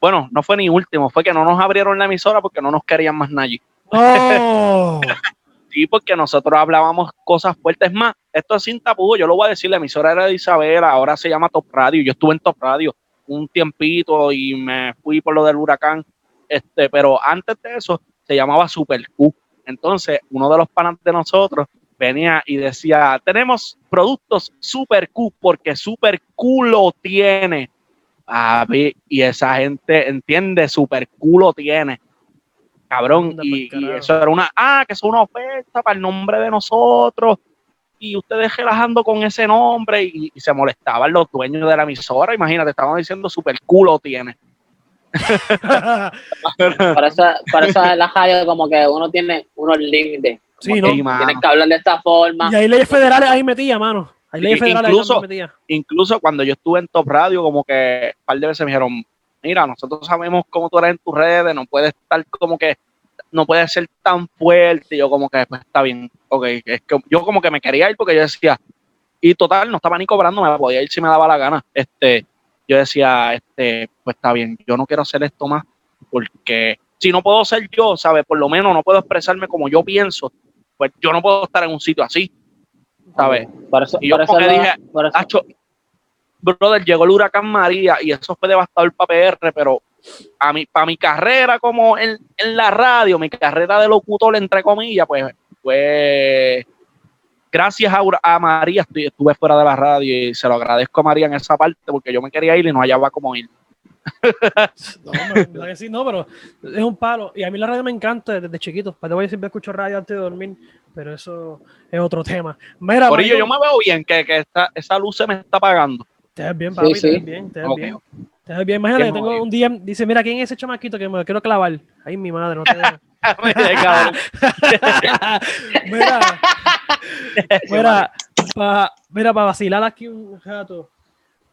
S3: bueno, no fue ni último, fue que no nos abrieron la emisora porque no nos querían más nadie.
S1: Oh.
S3: sí, porque nosotros hablábamos cosas fuertes más. Esto es sin tapujos, yo lo voy a decir, la emisora era de Isabela, ahora se llama Top Radio. Yo estuve en Top Radio un tiempito y me fui por lo del huracán. Este, pero antes de eso se llamaba Super Q. Entonces, uno de los panas de nosotros venía y decía, tenemos productos Super Q porque Super Q lo tiene y esa gente entiende, super culo tiene. Cabrón, y, eso era una, ah, que es una oferta para el nombre de nosotros. Y ustedes relajando con ese nombre y, se molestaban los dueños de la emisora. Imagínate, estaban diciendo super culo tiene.
S2: para, eso, para eso es la radio como que uno tiene unos límites.
S1: Sí, ¿no?
S2: Tienes que hablar de esta forma.
S1: Y hay leyes federales ahí metía mano
S3: incluso, incluso cuando yo estuve en Top Radio, como que un par de veces me dijeron, mira, nosotros sabemos cómo tú eres en tus redes, no puedes estar como que, no puedes ser tan fuerte. Y yo como que, pues está bien, ok. Es que yo como que me quería ir porque yo decía, y total, no estaba ni cobrando, me podía ir si me daba la gana. Este, yo decía, este, pues está bien, yo no quiero hacer esto más porque si no puedo ser yo, ¿sabes? Por lo menos no puedo expresarme como yo pienso, pues yo no puedo estar en un sitio así. ¿Sabes? y yo como dije, brother, llegó el huracán María y eso fue devastador para PR, pero a mí, para mi carrera como en, la radio, mi carrera de locutor, entre comillas, pues, pues gracias a, María estuve fuera de la radio y se lo agradezco a María en esa parte porque yo me quería ir y no hallaba cómo ir.
S1: no, que sí, no, pero es un palo. Y a mí la radio me encanta desde chiquito. Para voy siempre escucho radio antes de dormir pero eso es otro tema. Mira,
S3: Por ello, yo me veo bien que, que esta, esa luz se me está apagando.
S1: Te ves bien, papi, te ves bien, te ves bien. Te ves bien. Imagínate, tengo un día, dice, mira, ¿quién es ese chamaquito que me quiero clavar? Ahí mi madre, no te mira, mira, para mira, para vacilar aquí un rato.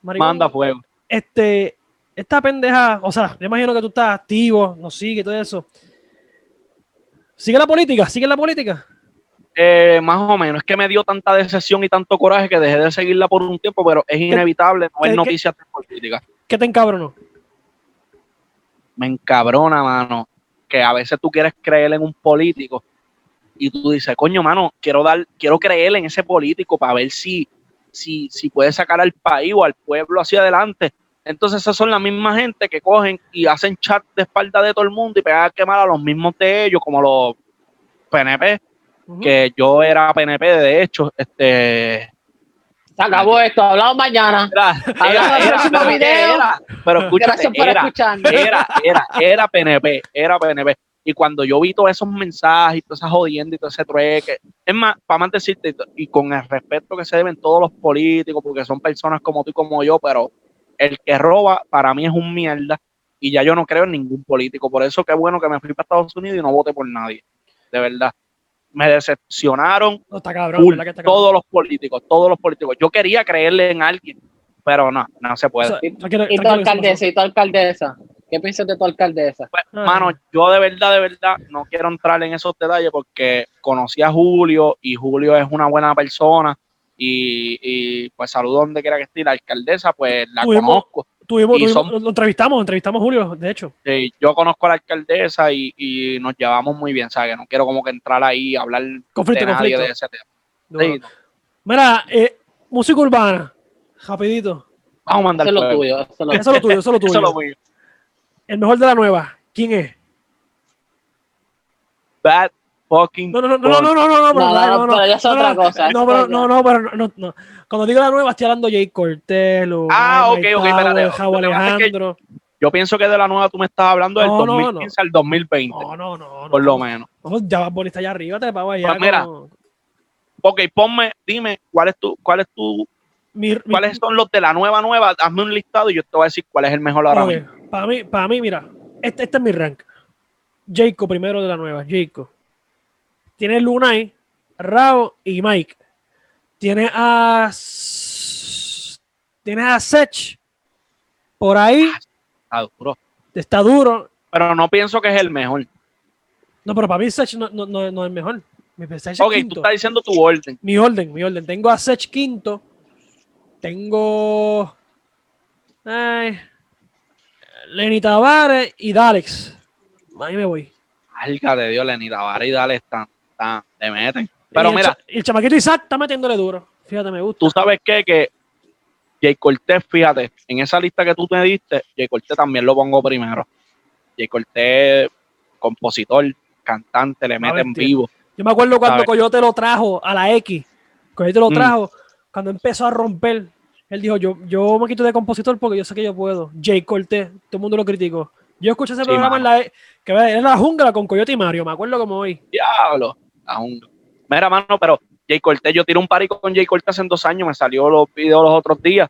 S3: Manda fuego.
S1: Este, esta pendeja, o sea, yo imagino que tú estás activo, nos sigue y todo eso. ¿Sigue la política? ¿Sigue la política?
S3: Eh, más o menos. Es que me dio tanta decepción y tanto coraje que dejé de seguirla por un tiempo, pero es inevitable no ver noticias de política.
S1: ¿Qué te encabronó?
S3: Me encabrona, mano, que a veces tú quieres creer en un político y tú dices, coño, mano, quiero dar, quiero creer en ese político para ver si, si, si puede sacar al país o al pueblo hacia adelante. Entonces, esas son las mismas gente que cogen y hacen chat de espalda de todo el mundo y pegan a quemar a los mismos de ellos, como los PNP que yo era PNP, de hecho, este...
S2: Se acabó esto, hablamos mañana.
S3: Era, era, pero escúchate, era, era, era, era PNP, era PNP. Y cuando yo vi todos esos mensajes y todas esas jodiendas y todo ese trueque, es más, para más decirte, y con el respeto que se deben todos los políticos, porque son personas como tú y como yo, pero el que roba para mí es un mierda y ya yo no creo en ningún político. Por eso qué bueno que me fui para Estados Unidos y no voté por nadie. De verdad. Me decepcionaron todos los políticos, todos los políticos. Yo quería creerle en alguien, pero no, no se puede.
S2: ¿Y, tu alcaldesa? ¿Y tu alcaldesa? ¿Qué piensas de tu alcaldesa?
S3: Pues, ah. mano, yo de verdad, de verdad, no quiero entrar en esos detalles porque conocí a Julio y Julio es una buena persona y, pues saludo donde quiera que esté. La alcaldesa, pues la conozco.
S1: Tuvimos, lo entrevistamos, entrevistamos a Julio, de hecho.
S3: Sí, yo conozco a la alcaldesa y, nos llevamos muy bien, ¿sabes? No quiero como que entrar ahí a hablar
S1: conflicto, de nadie de ese tema. Mira, eh, música urbana, rapidito.
S3: Vamos a mandar
S2: eso lo tuyo.
S1: Eso, lo, eso lo tuyo, eso lo tuyo. lo El mejor de la nueva, ¿quién es?
S3: Bad fucking.
S1: No, no, no, no, no, no, no, no,
S2: no, no, no, ya es otra cosa.
S1: No, pero no, no, pero no, no. Cuando digo la nueva, estoy hablando de Jay Cortez,
S3: Ah, ok, ok, espérate. Alejandro. Yo pienso que de la nueva tú me estás hablando del 2015 al 2020.
S1: No, no, no.
S3: Por lo menos.
S1: ya vas está allá arriba, te pago allá. Pues
S3: mira, ok, ponme, dime, ¿cuál es tu, cuál es tu, cuáles son los de la nueva nueva? Hazme un listado y yo te voy a decir cuál es el mejor ahora mismo.
S1: Para mí, para mí, mira, este, este es mi rank. Jacob primero de la nueva, Jacob. Tiene Lunay, Rao y Mike. Tiene a. Tiene a Sech. Por ahí.
S3: Está duro.
S1: Está duro.
S3: Pero no pienso que es el mejor.
S1: No, pero para mí Sech no, no, no, es el mejor.
S3: Mi ok, tú estás diciendo tu orden.
S1: Mi orden, mi orden. Tengo a Sech quinto. Tengo. Ay, Lenny Tavares y Dalex. Ahí me voy.
S3: Alga de Dios, Lenny Tavares y Dalex están te meten. Pero mira.
S1: el chamaquito Isaac está metiéndole duro. Fíjate, me gusta.
S3: Tú sabes qué? que Jay Cortés, fíjate, en esa lista que tú me diste, Jay Cortés también lo pongo primero. Jay Cortés, compositor, cantante, le mete en vivo.
S1: Yo me acuerdo cuando Coyote lo trajo a la X. Coyote lo mm. trajo, cuando empezó a romper, él dijo, yo, yo me quito de compositor porque yo sé que yo puedo. Jay Cortés, todo el mundo lo criticó. Yo escuché ese programa en la, que en la jungla con Coyote y Mario, me acuerdo como hoy.
S3: Diablo aún. Mira, mano, pero Jay Cortez, yo tiré un parico con Jay Cortez hace dos años, me salió los videos los otros días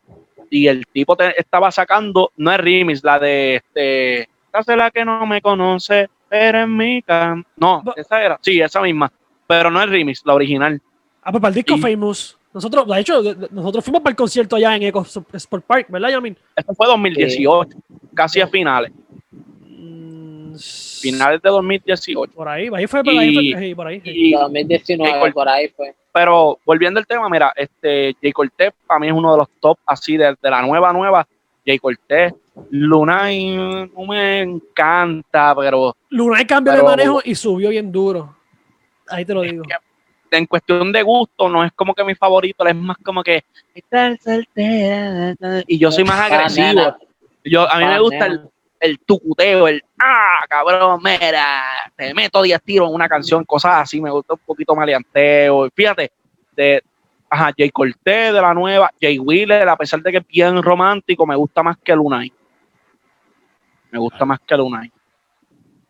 S3: y el tipo estaba sacando, no es remix, la de este, esa la que no me conoce, pero en mi cam. No, esa era, sí, esa misma, pero no es remix, la original.
S1: Ah, pues para el disco Famous. Nosotros, de hecho, nosotros fuimos para el concierto allá en Eco Sport Park, ¿verdad, Yamin?
S3: Esto fue 2018, casi a finales. Finales de 2018.
S1: Por ahí, ahí fue, por ahí, fue, por ahí.
S2: Y, 2019, por ahí fue.
S3: Pero volviendo al tema, mira, este Jay Cortez para mí es uno de los top así de, la nueva nueva. Jay Cortez, Lunay no me encanta, pero.
S1: Lunay cambió de manejo y subió bien duro. Ahí te lo digo.
S3: en cuestión de gusto, no es como que mi favorito, es más como que. Y yo soy más agresivo. Yo, a mí me gusta el, el tucuteo, el ah, cabrón, mira, te meto 10 tiros en una canción, cosas así, me gusta un poquito maleanteo. Fíjate, de ajá, Jay Cortez de la nueva, Jay Wheeler, a pesar de que es bien romántico, me gusta más que Lunay. Me gusta más que Lunay.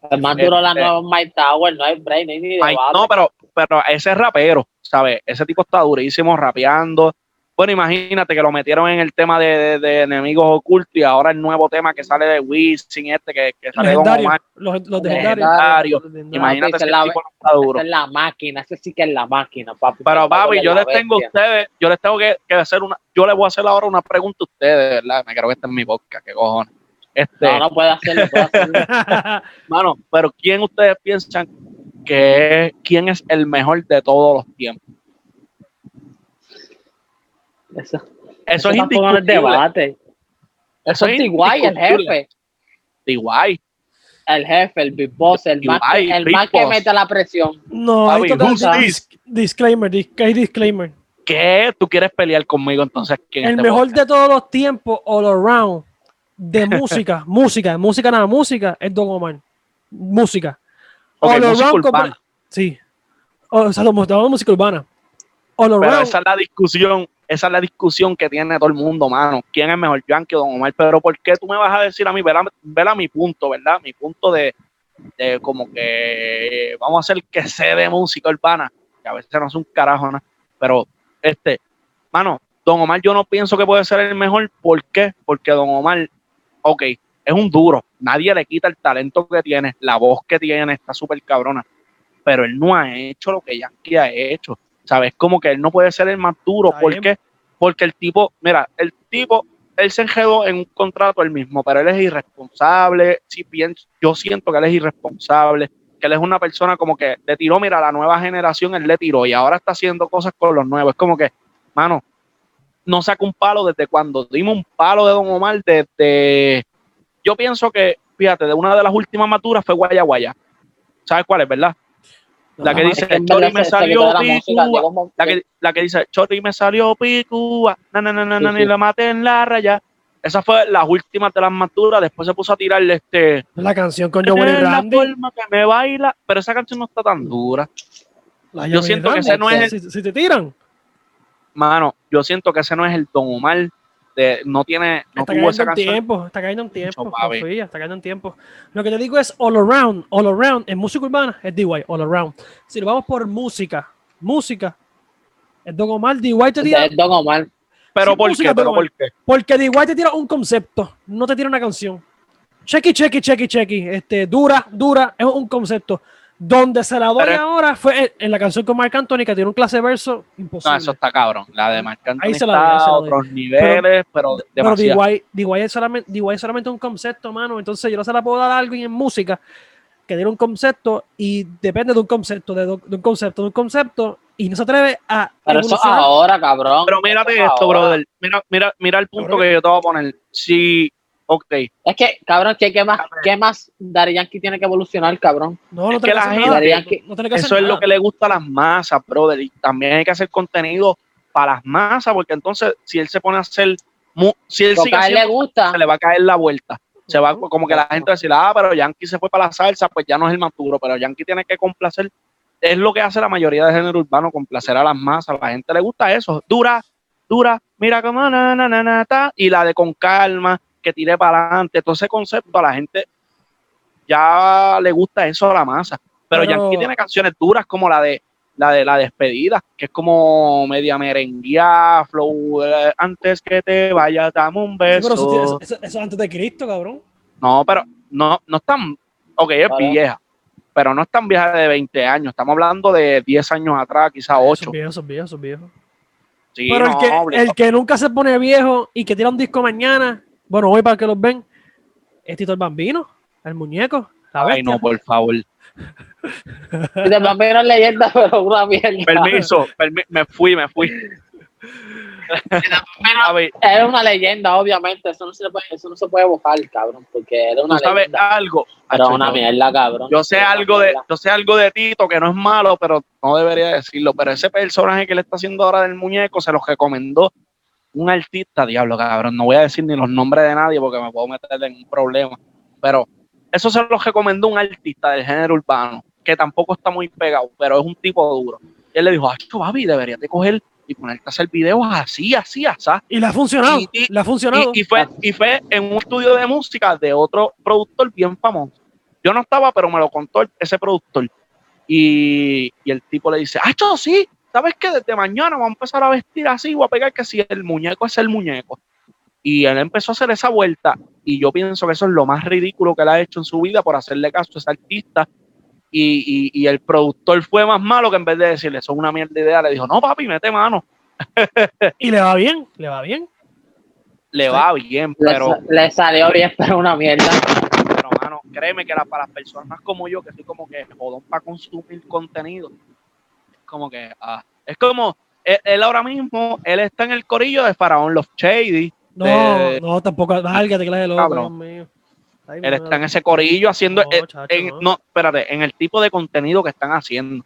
S2: Es más duro la este, nueva Mike Tower, no hay break, no hay ni
S3: No, pero, pero ese es rapero, ¿sabes? Ese tipo está durísimo rapeando bueno, imagínate que lo metieron en el tema de, enemigos ocultos y ahora el nuevo tema que sale de Wisin, este que, que sale
S1: como los, los legendarios.
S3: Imagínate ese la, tipo está duro.
S2: es la máquina, ese sí que es la máquina, papi.
S3: Pero papi, yo les tengo a ustedes, yo les tengo que, hacer una, yo les voy a hacer ahora una pregunta a ustedes, ¿verdad? Me creo que esta es mi boca, qué cojones. Este,
S2: no, no puede hacerlo, puede hacerlo.
S3: Mano, pero ¿quién ustedes piensan que es, quién es el mejor de todos los tiempos?
S2: Eso,
S3: eso, es indiscutible.
S2: El debate. Eso, es Tiguay, el jefe.
S3: Tiguay.
S2: El jefe, el big boss, el más, que, el más que mete la presión.
S1: No, hay disclaimer, hay disclaimer.
S3: ¿Qué? ¿Tú quieres pelear conmigo entonces?
S1: el mejor de todos los tiempos, all around, de música, música, música nada, música, es Don Omar. Música.
S3: all around,
S1: sí. o sea, de música urbana.
S3: All around. Pero esa es la discusión, esa es la discusión que tiene todo el mundo, mano. ¿Quién es mejor, Yankee o Don Omar? Pero ¿por qué tú me vas a decir a mí, vela, mi punto, ¿verdad? Mi punto de, de como que vamos a hacer que sé de música urbana, que a veces no es un carajo, ¿no? Pero, este, mano, Don Omar yo no pienso que puede ser el mejor. ¿Por qué? Porque Don Omar, ok, es un duro. Nadie le quita el talento que tiene, la voz que tiene, está súper cabrona. Pero él no ha hecho lo que Yankee ha hecho. ¿Sabes? Como que él no puede ser el más duro. ¿Por qué? Porque el tipo, mira, el tipo, él se enjedó en un contrato él mismo, pero él es irresponsable. Si pienso, yo siento que él es irresponsable, que él es una persona como que le tiró, mira, a la nueva generación él le tiró y ahora está haciendo cosas con los nuevos. Es como que, mano, no saca un palo desde cuando dimos un palo de Don Omar desde yo pienso que, fíjate, de una de las últimas maturas fue Guaya Guaya. ¿Sabes cuál es, verdad? La que dice, Chori me salió picúa. La que, la que dice, Chori me salió picúa. Na, na, na, na, na, y la maté en la raya. Esa fue las últimas de las maturas. Después se puso a tirarle este.
S1: La canción con Joey Randy.
S3: La que me baila, pero esa canción no está tan dura. yo siento que ese no es.
S1: El, si, te tiran.
S3: Mano, yo siento que ese no es el Don Omar no tiene. No
S1: está cayendo en tiempo, está cayendo en tiempo. Confía, está cayendo en tiempo. Lo que te digo es all around, all around. En música urbana es DY, all around. Si lo vamos por música, música, es Don Omar, DY te tira.
S2: Es Don Omar.
S3: Pero, ¿por, qué? ¿Pero por qué?
S1: Porque DY te tira un concepto, no te tira una canción. Checky, checky, checky, checky. Este, dura, dura, es un concepto. Donde se la doy ahora fue en la canción con Marc Anthony, que tiene un clase verso imposible.
S3: No, eso está cabrón. La de Marc Anthony Ahí se la doy, está a otros niveles, pero, pero
S1: DY, es solamente, DY es solamente un concepto, mano. Entonces yo no se la puedo dar a alguien en música que tiene un concepto y depende de un concepto, de, un concepto, de un concepto, y no se atreve a.
S2: Pero eso ahora, cabrón.
S3: Pero mírate esto, brother. Mira, mira, mira el punto que yo te voy a poner. Si Ok.
S2: Es que, cabrón, ¿qué, más, ¿qué más Dari Yankee tiene que evolucionar, cabrón?
S3: No, no tiene que, la gente, no tiene que Eso es lo que le gusta a las masas, brother. Y también hay que hacer contenido para las masas, porque entonces, si él se pone a hacer. Si él sigue
S2: le gusta.
S3: se le va a caer la vuelta. Se va como que la gente va a decir, ah, pero Yankee se fue para la salsa, pues ya no es el más duro, pero Yankee tiene que complacer. Es lo que hace la mayoría de género urbano, complacer a las masas. A la gente le gusta eso. Dura, dura, mira cómo na, na, na, na, ta, y la de con calma que tire para adelante, todo ese concepto a la gente ya le gusta eso a la masa. Pero, ya Yankee tiene canciones duras como la de la de la despedida, que es como media merenguía, flow, eh, antes que te vayas, dame un beso.
S1: eso, es antes de Cristo, cabrón.
S3: No, pero no, no es tan, ok, es vieja, pero no es tan vieja de 20 años, estamos hablando de 10 años atrás, quizás 8.
S1: Son viejos, son viejos, son viejos. pero el, que, el que nunca se pone viejo y que tira un disco mañana, bueno, hoy para que los ven, es Tito el Bambino, el muñeco.
S3: Ay, no, por favor.
S2: el Bambino es leyenda, pero una mierda.
S3: Permiso, me fui, me fui.
S2: es una leyenda, obviamente. Eso no se puede, eso no se puede buscar, cabrón, porque era una
S3: ¿Tú sabes algo?
S2: Pero una mierda, cabrón.
S3: Yo sé algo de, yo sé algo de Tito que no es malo, pero no debería decirlo. Pero ese personaje que le está haciendo ahora del muñeco se lo recomendó un artista, diablo, cabrón, no voy a decir ni los nombres de nadie porque me puedo meter en un problema, pero eso se lo recomendó un artista del género urbano, que tampoco está muy pegado, pero es un tipo duro. Y él le dijo, Acho, Babi, deberías de coger y ponerte a hacer videos así, así, así.
S1: Y le ha funcionado, y, le ha funcionado.
S3: Y, fue, y fue en un estudio de música de otro productor bien famoso. Yo no estaba, pero me lo contó ese productor. Y, y el tipo le dice, Acho, sí, ¿sabes qué? Desde mañana vamos a empezar a vestir así, voy a pegar que si el muñeco es el muñeco. Y él empezó a hacer esa vuelta y yo pienso que eso es lo más ridículo que él ha hecho en su vida por hacerle caso a ese artista. Y, el productor fue más malo que en vez de decirle, eso es una mierda de idea, le dijo, no papi, mete mano.
S1: y le va bien, le va bien.
S3: Le va bien, pero...
S2: Le, salió bien, pero una mierda.
S3: Pero, mano, créeme que para las personas como yo, que soy como que jodón para consumir contenido, como que, ah, es como, él, ahora mismo, él está en el corillo de Faraón Love Shady.
S1: No, no, tampoco, válgate de loco,
S3: mío. él está en ese corillo haciendo, no, espérate, en el tipo de contenido que están haciendo.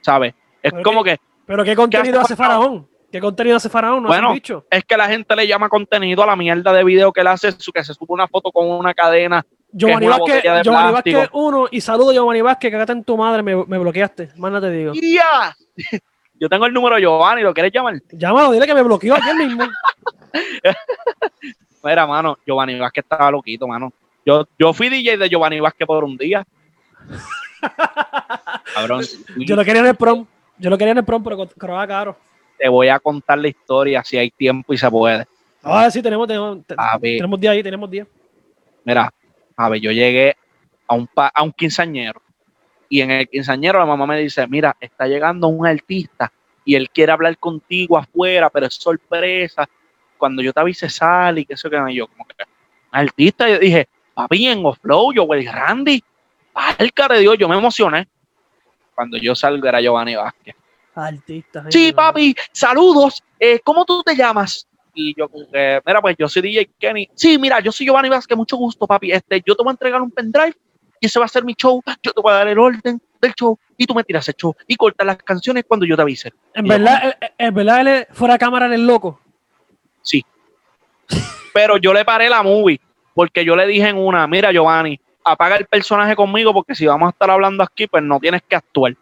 S3: ¿Sabes? Es como que.
S1: ¿Pero qué contenido hace Faraón? ¿Qué contenido hace Faraón? ¿No
S3: bueno, es que la gente le llama contenido a la mierda de video que él hace, que se sube una foto con una cadena
S1: Giovanni Vázquez, Giovanni Vázquez uno y saludo Giovanni Vázquez, cagate en tu madre, me, me bloqueaste, más no te digo.
S3: ¡Ya! Yo tengo el número de Giovanni, ¿lo quieres llamar?
S1: Llámalo, dile que me bloqueó ayer mismo.
S3: Mira, mano, Giovanni Vázquez estaba loquito, mano. Yo, yo fui DJ de Giovanni Vázquez por un día.
S1: Cabrón. Yo lo quería en el prom. Yo lo quería en el prom, pero cobraba caro.
S3: Te voy a contar la historia si hay tiempo y se puede.
S1: Ah, sí, tenemos, tenemos, tenemos día ahí, tenemos día.
S3: Mira, a ver, yo llegué a un, a un quinceañero y en el quinceañero la mamá me dice, mira, está llegando un artista y él quiere hablar contigo afuera, pero es sorpresa. Cuando yo te avise, sale y que eso que yo como que artista, yo dije, papi, en Flow, yo, güey, Randy, alca de Dios, yo me emocioné. Cuando yo salgo era Giovanni Vázquez.
S1: Artista.
S3: Sí, papi, saludos. Eh, ¿Cómo tú te llamas? Y yo, eh, mira, pues yo soy DJ Kenny. Sí, mira, yo soy Giovanni Vázquez, mucho gusto, papi. Este, yo te voy a entregar un pendrive y ese va a ser mi show. Yo te voy a dar el orden del show y tú me tiras el show y cortas las canciones cuando yo te avise.
S1: En verdad, eh, en verdad, él fuera cámara en el loco.
S3: Sí. Pero yo le paré la movie porque yo le dije en una, mira, Giovanni, apaga el personaje conmigo porque si vamos a estar hablando aquí, pues no tienes que actuar.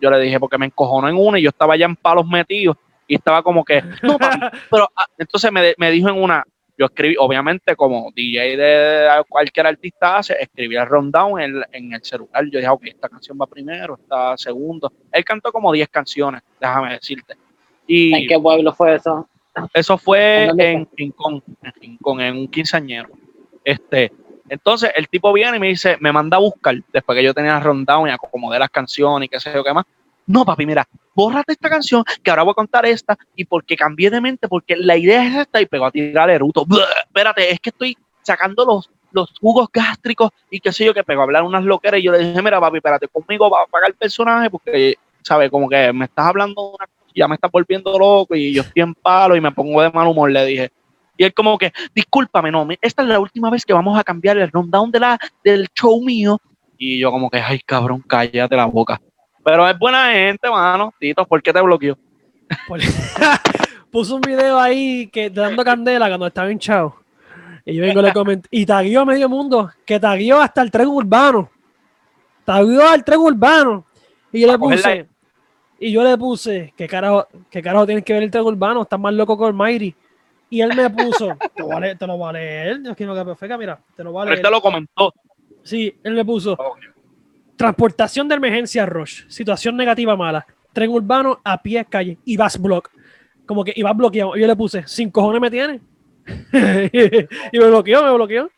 S3: Yo le dije, porque me encojonó en una y yo estaba ya en palos metidos y estaba como que, no, pero ah, entonces me, me, dijo en una, yo escribí, obviamente como DJ de cualquier artista hace, escribí el rundown en, en el celular. Yo dije, ok, esta canción va primero, esta segundo. Él cantó como 10 canciones, déjame decirte. Y
S2: ¿En qué pueblo fue eso?
S3: Eso fue en Rincón, en Rincón, en un quinceañero. Este, entonces el tipo viene y me dice, me manda a buscar, después que yo tenía el rundown y acomodé las canciones y qué sé yo qué más. No, papi, mira, bórrate esta canción, que ahora voy a contar esta, y porque cambié de mente, porque la idea es esta, y pegó a tirar el ruto. Espérate, es que estoy sacando los, los jugos gástricos y qué sé yo, que pegó a hablar unas loqueras, y yo le dije, mira, papi, espérate, conmigo va a pagar el personaje, porque, ¿sabes? Como que me estás hablando de una cosa, ya me estás volviendo loco, y yo estoy en palo, y me pongo de mal humor, le dije. Y él como que, discúlpame, no, esta es la última vez que vamos a cambiar el rundown de la, del show mío. Y yo como que, ay, cabrón, cállate la boca. Pero es buena gente, mano. Tito, ¿por qué te bloqueó?
S1: Puso un video ahí que dando candela cuando estaba hinchado. Y yo vengo le comenté. Y taguió a medio mundo, que taguió hasta el tren urbano. Taguió al tren urbano. Y yo le puse. Y yo le puse, ¿qué carajo, qué carajo tienes que ver el tren urbano? Estás más loco con Mayri. Y él me puso, te, vale, te lo va a leer. Yo quiero que mira, te lo va a leer.
S3: Él te lo comentó.
S1: Sí, él me puso. Transportación de emergencia Rush. Situación negativa mala. Tren urbano a pie calle. Y vas block. Como que iba bloqueado. Yo le puse, sin cojones me tiene. y me bloqueó, me bloqueó.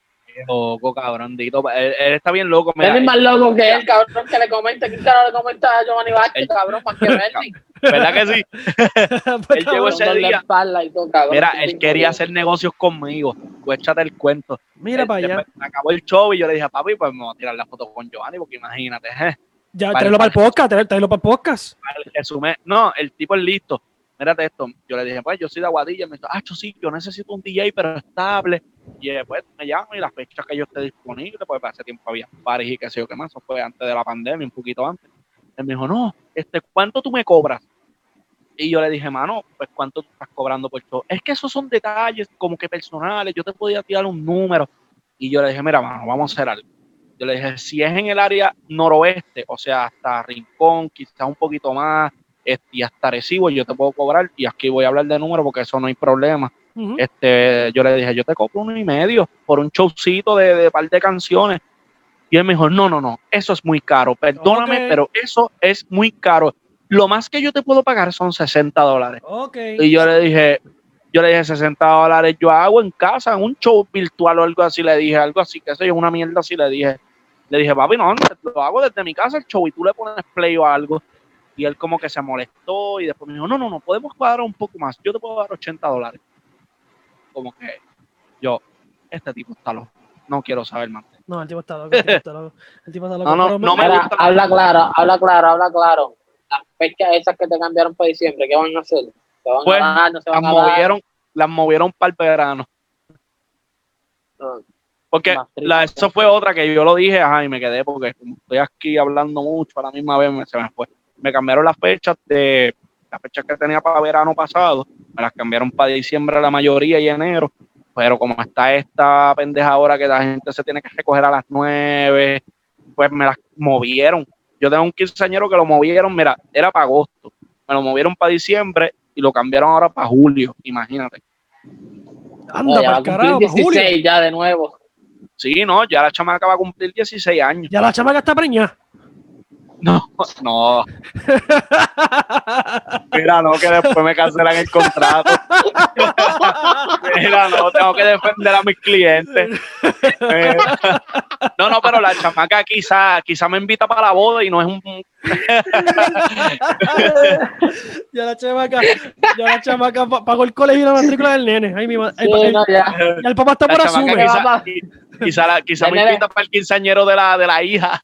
S3: Loco, cabrón. Él, él, está bien loco.
S2: él es más loco que él, cabrón, que le comenta. ¿Quién carajo le comenta a Giovanni Vázquez, cabrón, para que verme?
S3: ¿Verdad que sí? él llegó ese día. Mira, él quería hacer negocios conmigo. Pues échate el cuento.
S1: Mira para allá.
S3: Acabó el show y yo le dije, papi, pues me voy a tirar la foto con Giovanni, porque imagínate.
S1: Ya, tráelo para el podcast, tráelo para el podcast.
S3: No, el tipo es listo. Mírate esto. Yo le dije, pues yo soy de Aguadilla. Me dijo, ah, yo sí, yo necesito un DJ, pero estable. Y después me llamo y las fechas que yo esté disponible, pues para ese tiempo había pares y qué sé yo qué más. Eso fue antes de la pandemia, un poquito antes. Él me dijo, no, este, ¿cuánto tú me cobras? Y yo le dije, mano, pues ¿cuánto estás cobrando por todo? Es que esos son detalles como que personales, yo te podía tirar un número. Y yo le dije, mira, mano, vamos a hacer algo. Yo le dije, si es en el área noroeste, o sea, hasta Rincón, quizás un poquito más, y hasta Recibo, yo te puedo cobrar, y aquí voy a hablar de número porque eso no hay problema. este, yo le dije, yo te cobro uno y medio por un showcito de, de par de canciones. Y él me dijo, no, no, no, eso es muy caro, perdóname, pero eso es muy caro. Lo más que yo te puedo pagar son 60 dólares. Y yo le dije, yo le dije 60 dólares, yo hago en casa, en un show virtual o algo así, le dije, algo así, que sé yo, una mierda así, le dije, le dije, papi, no, lo hago desde mi casa el show y tú le pones play o algo. Y él como que se molestó y después me dijo, no, no, no, podemos pagar un poco más, yo te puedo dar 80 dólares. Como que yo, este tipo está loco, no quiero saber más.
S1: No, el tipo está loco. El tipo está loco. El tipo está loco.
S2: No, no, no me Habla claro, habla claro, habla claro. Las fechas esas que te cambiaron para diciembre, ¿qué van a hacer? ¿Se van
S3: pues, a dar, no se van las a movieron, Las movieron para el verano. porque la, eso fue otra que yo lo dije, ajá, y me quedé porque estoy aquí hablando mucho, a la misma vez me, se me fue. Me cambiaron las fechas de las fechas que tenía para verano pasado, me las cambiaron para diciembre la mayoría y enero pero como está esta pendeja ahora que la gente se tiene que recoger a las nueve, pues me las movieron. Yo tengo un quinceañero que lo movieron, mira, era para agosto, me lo movieron para diciembre y lo cambiaron ahora para julio, imagínate.
S2: Anda, para carajo, 16 ya de nuevo.
S3: Sí, no, ya la chamaca va a cumplir 16 años.
S1: Ya la chamaca está preñada.
S3: No, no. Mira, no, que después me cancelan el contrato. Mira, no, tengo que defender a mis clientes. No, no, pero la chamaca quizá, quizá me invita para la boda y no es un.
S1: ya la chamaca, ya la chamaca pagó el colegio y la matrícula del nene. Ay, mi madre. ya. el papá está por asumir.
S3: Quizá, quizá, me invita para el quinceañero de la, de la hija.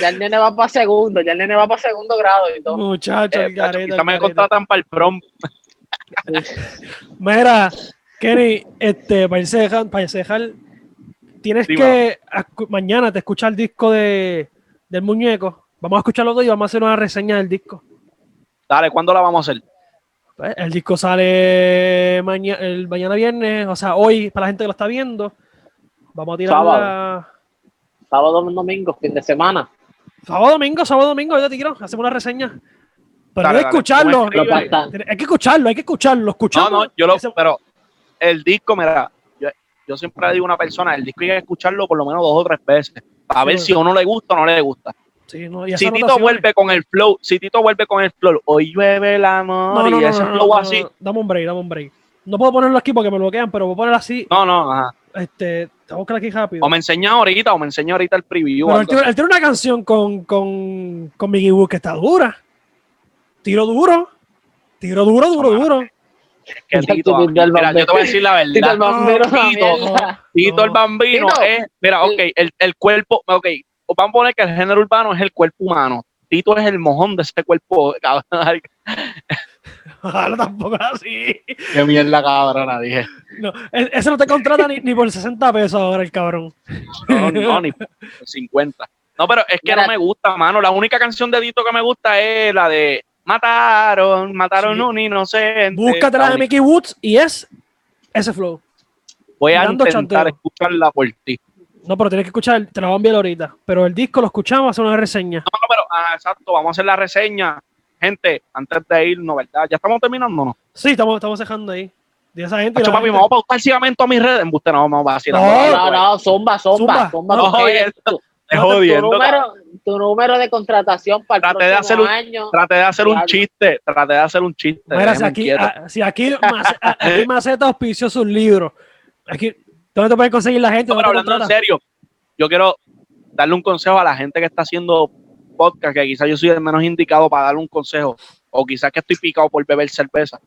S2: ya, el nene va para segundo, ya el nene va para segundo grado y todo.
S1: Muchachos, eh,
S3: quizá me contratan para el prom.
S1: Mira, Kenny, este, para irse dejar, para dejar, tienes que mañana te escucha el disco de, del muñeco. Vamos a escucharlo todo y vamos a hacer una reseña del disco.
S3: Dale, ¿cuándo la vamos a hacer?
S1: Pues, el disco sale mañana, el mañana viernes, o sea, hoy para la gente que lo está viendo. Vamos a tirar
S2: sábado. Sábado, domingo, fin de semana.
S1: Sábado, domingo, sábado, domingo, yo te quiero, hacemos una reseña. Pero hay que escucharlo. Hay que escucharlo, hay que escucharlo. Escucharlo.
S3: No, no, yo lo, pero el disco, mira, yo, yo, siempre le digo a una persona, el disco hay que escucharlo por lo menos dos o tres veces, para ver si a uno le gusta o no le gusta.
S1: Sí, no,
S3: si Tito vuelve con el flow, si Tito vuelve con el flow, hoy llueve la amor y ese flow así.
S1: Dame un break, dame un break. No puedo ponerlo aquí porque me bloquean, pero voy a poner así.
S3: No, no, ajá.
S1: Este, te voy a buscar aquí rápido.
S3: O me enseña ahorita, o me enseña ahorita el preview.
S1: Pero él, tiene una canción con, con, con Mickey Wood que está dura. Tiro duro. Tiro duro, duro, duro.
S3: Que Tito, mira, yo te voy a decir la verdad. Tito el bambino, Tito, el bambino es, mira, ok, el, el cuerpo, ok, vamos a poner que el género urbano es el cuerpo humano. Tito es el mojón de ese cuerpo.
S1: Ojalá tampoco así.
S3: Qué mierda, cabrona, dije.
S1: No, e, ese no te contrata ni, ni, por 60 pesos ahora el cabrón.
S3: No, no, ni por 50. No, pero es que no me gusta, mano. La única canción de Tito que me gusta es la de Mataron, mataron un inocente.
S1: Búscate la de Mickey Woods y es ese flow.
S3: Voy a intentar escucharla por ti.
S1: No, pero tienes que escuchar, te la voy a enviar ahorita. Pero el disco lo escuchamos, hacer una reseña.
S3: No, no, pero ah, exacto, vamos a hacer la reseña. Gente, antes de irnos, ¿verdad? ¿Ya estamos terminando no?
S1: Sí, estamos, estamos dejando ahí. De esa gente.
S3: Pacho, papi, vamos a pautar ciegamente a mis redes. Embuste, no, vamos a vacilar.
S2: No, no, no, zumba, zumba, zumba. No,
S3: es jodiendo.
S2: Tu número, tu número de contratación para el
S3: trate de hacer un, año. Trate de hacer un chiste. Trate de hacer un chiste.
S1: Mira, si aquí, si aquí, aquí Maceta auspició sus libros. Aquí, ¿Dónde te pueden conseguir la gente?
S3: No, pero hablando en serio, yo quiero darle un consejo a la gente que está haciendo podcast, que quizás yo soy el menos indicado para darle un consejo. O quizás que estoy picado por beber cerveza.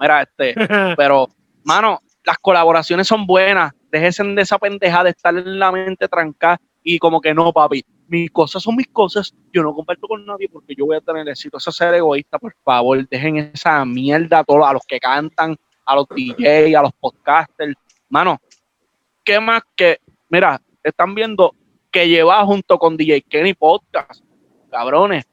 S3: Mira, este, pero, mano, las colaboraciones son buenas. Déjense de esa pendeja de estar en la mente trancada y como que no, papi, mis cosas son mis cosas, yo no comparto con nadie porque yo voy a tener éxito. Eso es ser egoísta, por favor, dejen esa mierda a todos, a los que cantan, a los DJs, a los podcasters. Mano, ¿qué más que, mira, están viendo que lleva junto con DJ Kenny Podcast, cabrones,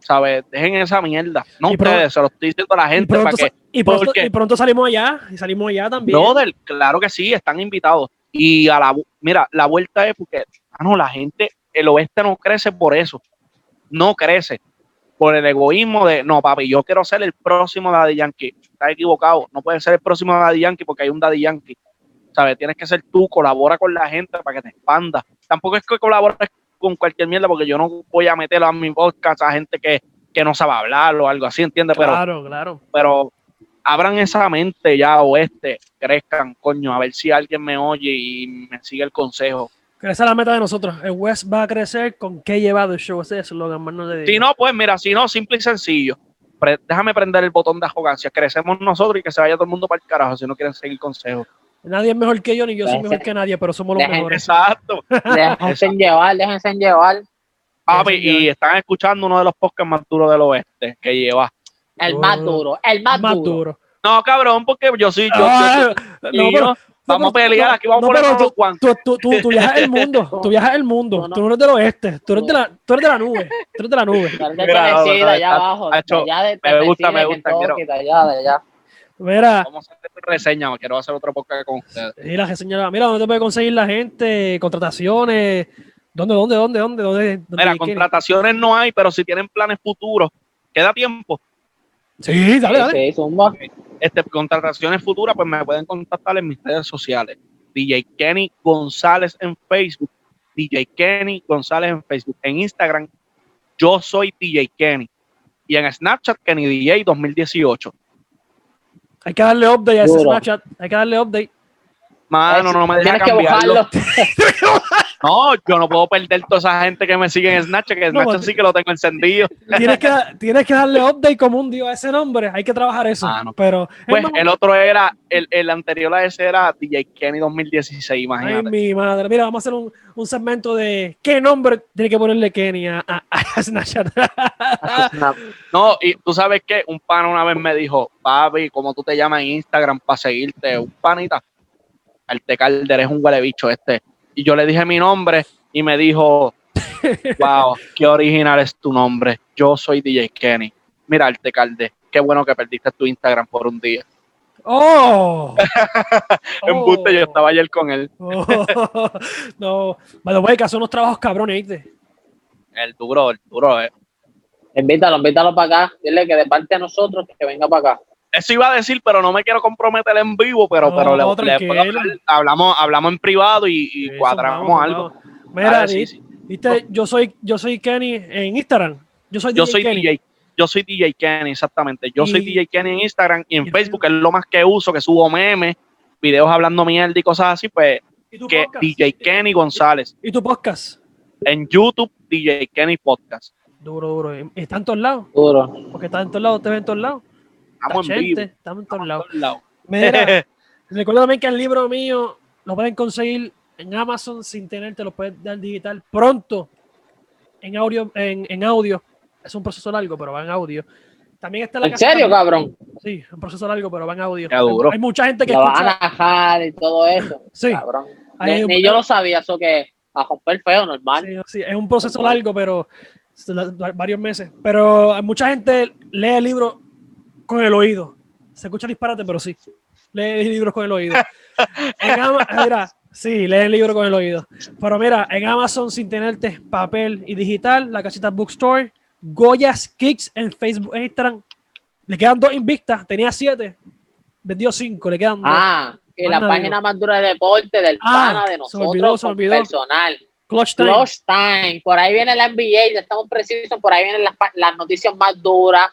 S3: ¿sabes? Dejen esa mierda. No ustedes, se lo estoy diciendo a la gente.
S1: Y pronto, para que, y pronto, y pronto salimos allá, y salimos allá también.
S3: Brother, claro que sí, están invitados. Y a la, mira, la vuelta es porque, ah, no, la gente, el oeste no crece por eso. No crece. Por el egoísmo de, no, papi, yo quiero ser el próximo Daddy Yankee. Estás equivocado. No puedes ser el próximo Daddy Yankee porque hay un Daddy Yankee. ¿Sabes? Tienes que ser tú, colabora con la gente para que te expanda. Tampoco es que colabores con cualquier mierda porque yo no voy a meterlo a mi podcast a gente que, que no sabe hablar o algo así, ¿entiendes?
S1: Claro, claro.
S3: Pero abran esa mente ya oeste, crezcan, coño, a ver si alguien me oye y me sigue el consejo.
S1: Esa es la meta de nosotros. El West va a crecer con qué llevado el show. Ese es lo más no de
S3: Si no, pues mira, si no, simple y sencillo. déjame prender el botón de arrogancia. Crecemos nosotros y que se vaya todo el mundo para el carajo si no quieren seguir consejo.
S1: Nadie es mejor que yo, ni yo soy mejor que nadie, pero somos los mejores.
S3: Exacto.
S2: Déjense llevar, déjense llevar.
S3: y están escuchando uno de los podcasts más duros del oeste que lleva.
S2: El más duro, el más, duro.
S3: No, cabrón, porque yo soy yo. Ah, no, vamos a pelear, aquí vamos a poner
S1: tú, tú, tú, tú, viajas el mundo, tú viajas el mundo, tú no eres del oeste, tú eres de la, tú eres de la nube, tú eres de la nube.
S2: Mira, allá abajo, allá de
S3: me gusta, me gusta, quiero,
S1: Mira.
S3: Vamos a hacer reseña, quiero hacer otro podcast con ustedes.
S1: Y la reseña, mira, ¿dónde te puede conseguir la gente? Contrataciones. ¿Dónde, dónde, dónde, dónde? dónde,
S3: mira, contrataciones no hay, pero si tienen planes futuros, queda tiempo.
S1: Sí, dale, dale.
S3: este, contrataciones futuras, pues me pueden contactar en mis redes sociales. DJ Kenny González en Facebook. DJ Kenny González en Facebook. En Instagram, yo soy DJ Kenny. Y en Snapchat, Kenny DJ 2018.
S1: Hay que darle update a ese Snapchat. Hay que darle update.
S3: Mano, no me deja cambiarlo. no, yo no puedo perder toda esa gente que me sigue en Snapchat, que Snapchat pues, sí que lo tengo encendido.
S1: Tienes que, tienes que darle update como un dios a ese nombre. Hay que trabajar eso. Pero,
S3: pues el otro era, el, el, anterior a ese era DJ Kenny 2016, imagínate.
S1: Ay, mi madre. Mira, vamos a hacer un, un segmento de qué nombre tiene que ponerle Kenny a, a, Snapchat.
S3: no, y tú sabes que un pan una vez me dijo, papi, ¿cómo tú te llamas en Instagram para seguirte? Un panita el Calder es un huele bicho este. Y yo le dije mi nombre y me dijo, wow, qué original es tu nombre. Yo soy DJ Kenny. Mira, el Calder, qué bueno que perdiste tu Instagram por un día.
S1: ¡Oh!
S3: en oh. buste, yo estaba ayer con él.
S1: oh. No, bueno, que hace unos trabajos cabrones, ¿viste?
S3: El duro, el duro, eh.
S2: Invítalo, invítalo para acá. Dile que de parte de nosotros que venga para acá.
S3: Eso iba a decir, pero no me quiero comprometer en vivo, pero, pero le, hablamos, hablamos en privado y, cuadramos algo.
S1: Mira, viste, yo soy, yo soy Kenny en Instagram. Yo soy,
S3: yo DJ, soy Kenny. DJ. Yo soy DJ Kenny, exactamente. Yo soy DJ Kenny en Instagram y en Facebook, es lo más que uso, que subo memes, videos hablando mierda y cosas así, pues que DJ Kenny González.
S1: ¿Y tu podcast?
S3: En YouTube, DJ Kenny Podcast.
S1: Duro, duro. ¿Está en todos lados?
S2: Duro.
S1: Porque está en todos lados, te ve en todos lados.
S3: Estamos en vivo.
S1: Estamos en todos lados. Mira, recuerda también que el libro mío lo pueden conseguir en Amazon sin tener, te lo puedes dar digital pronto en audio, en, en audio. Es un proceso largo, pero va en audio. También está la
S2: ¿En serio, cabrón?
S1: Sí, un proceso largo, pero va en audio.
S3: Hay,
S1: hay, mucha gente que
S2: lo van a bajar y todo eso.
S1: Sí.
S2: Cabrón. Ni, yo lo sabía, eso que a romper feo, normal.
S1: Sí, sí, es un proceso largo, pero varios meses. Pero mucha gente lee el libro con el oído. Se escucha disparate, pero sí. Lee libros con el oído. en mira, sí, lee el libro con el oído. Pero mira, en Amazon sin tenerte papel y digital, la casita Bookstore, Goya's Kicks en Facebook e Instagram. Le quedan dos invictas, tenía siete, vendió cinco, le quedan
S2: dos. Ah, y la página más dura de deporte del ah, pana de nosotros, personal.
S1: Clutch time.
S2: Clutch time. Por ahí viene la NBA, ya estamos precisos, por ahí vienen las, las noticias más duras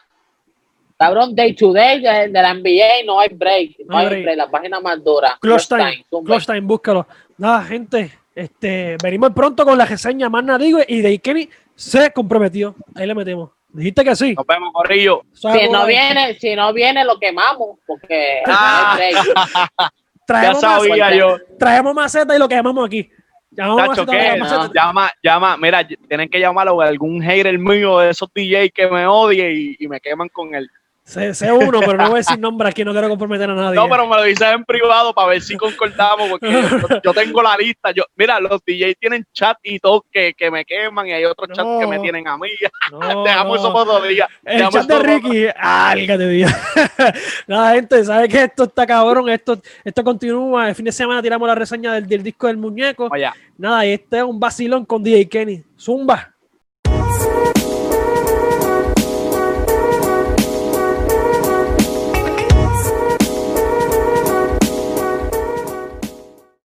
S2: Cabrón, day to day de, la NBA no hay break. No, hay break. La página más dura.
S1: Close time. Close time, búscalo. Nada, gente. Este, venimos pronto con la reseña más nadigo y de Kenny se comprometió. Ahí le metemos. Dijiste que sí.
S3: Nos vemos, Corrillo.
S2: Si no viene, si no viene, lo quemamos, porque ah. no hay break.
S1: traemos ya sabía maceta, yo. Traemos maceta y lo quemamos aquí.
S3: Tacho, ¿qué? Llama, llama, mira, tienen que llamarlo a algún hater mío de esos DJ que me odie y, y me queman con él.
S1: Sé, uno, pero no voy a decir nombre aquí, no quiero comprometer a nadie.
S3: No, pero me lo dices en privado para ver si concordamos, porque yo, tengo la lista. Yo, mira, los DJs tienen chat y todo que, que me queman y hay otros chats que me tienen a mí. No, Dejamos eso por dos días.
S1: El chat de Ricky, álgate, día. Nada, gente, ¿sabes que Esto está cabrón, esto, esto continúa. El fin de semana tiramos la reseña del, del disco del muñeco. Nada, y este es un vacilón con DJ Kenny. Zumba.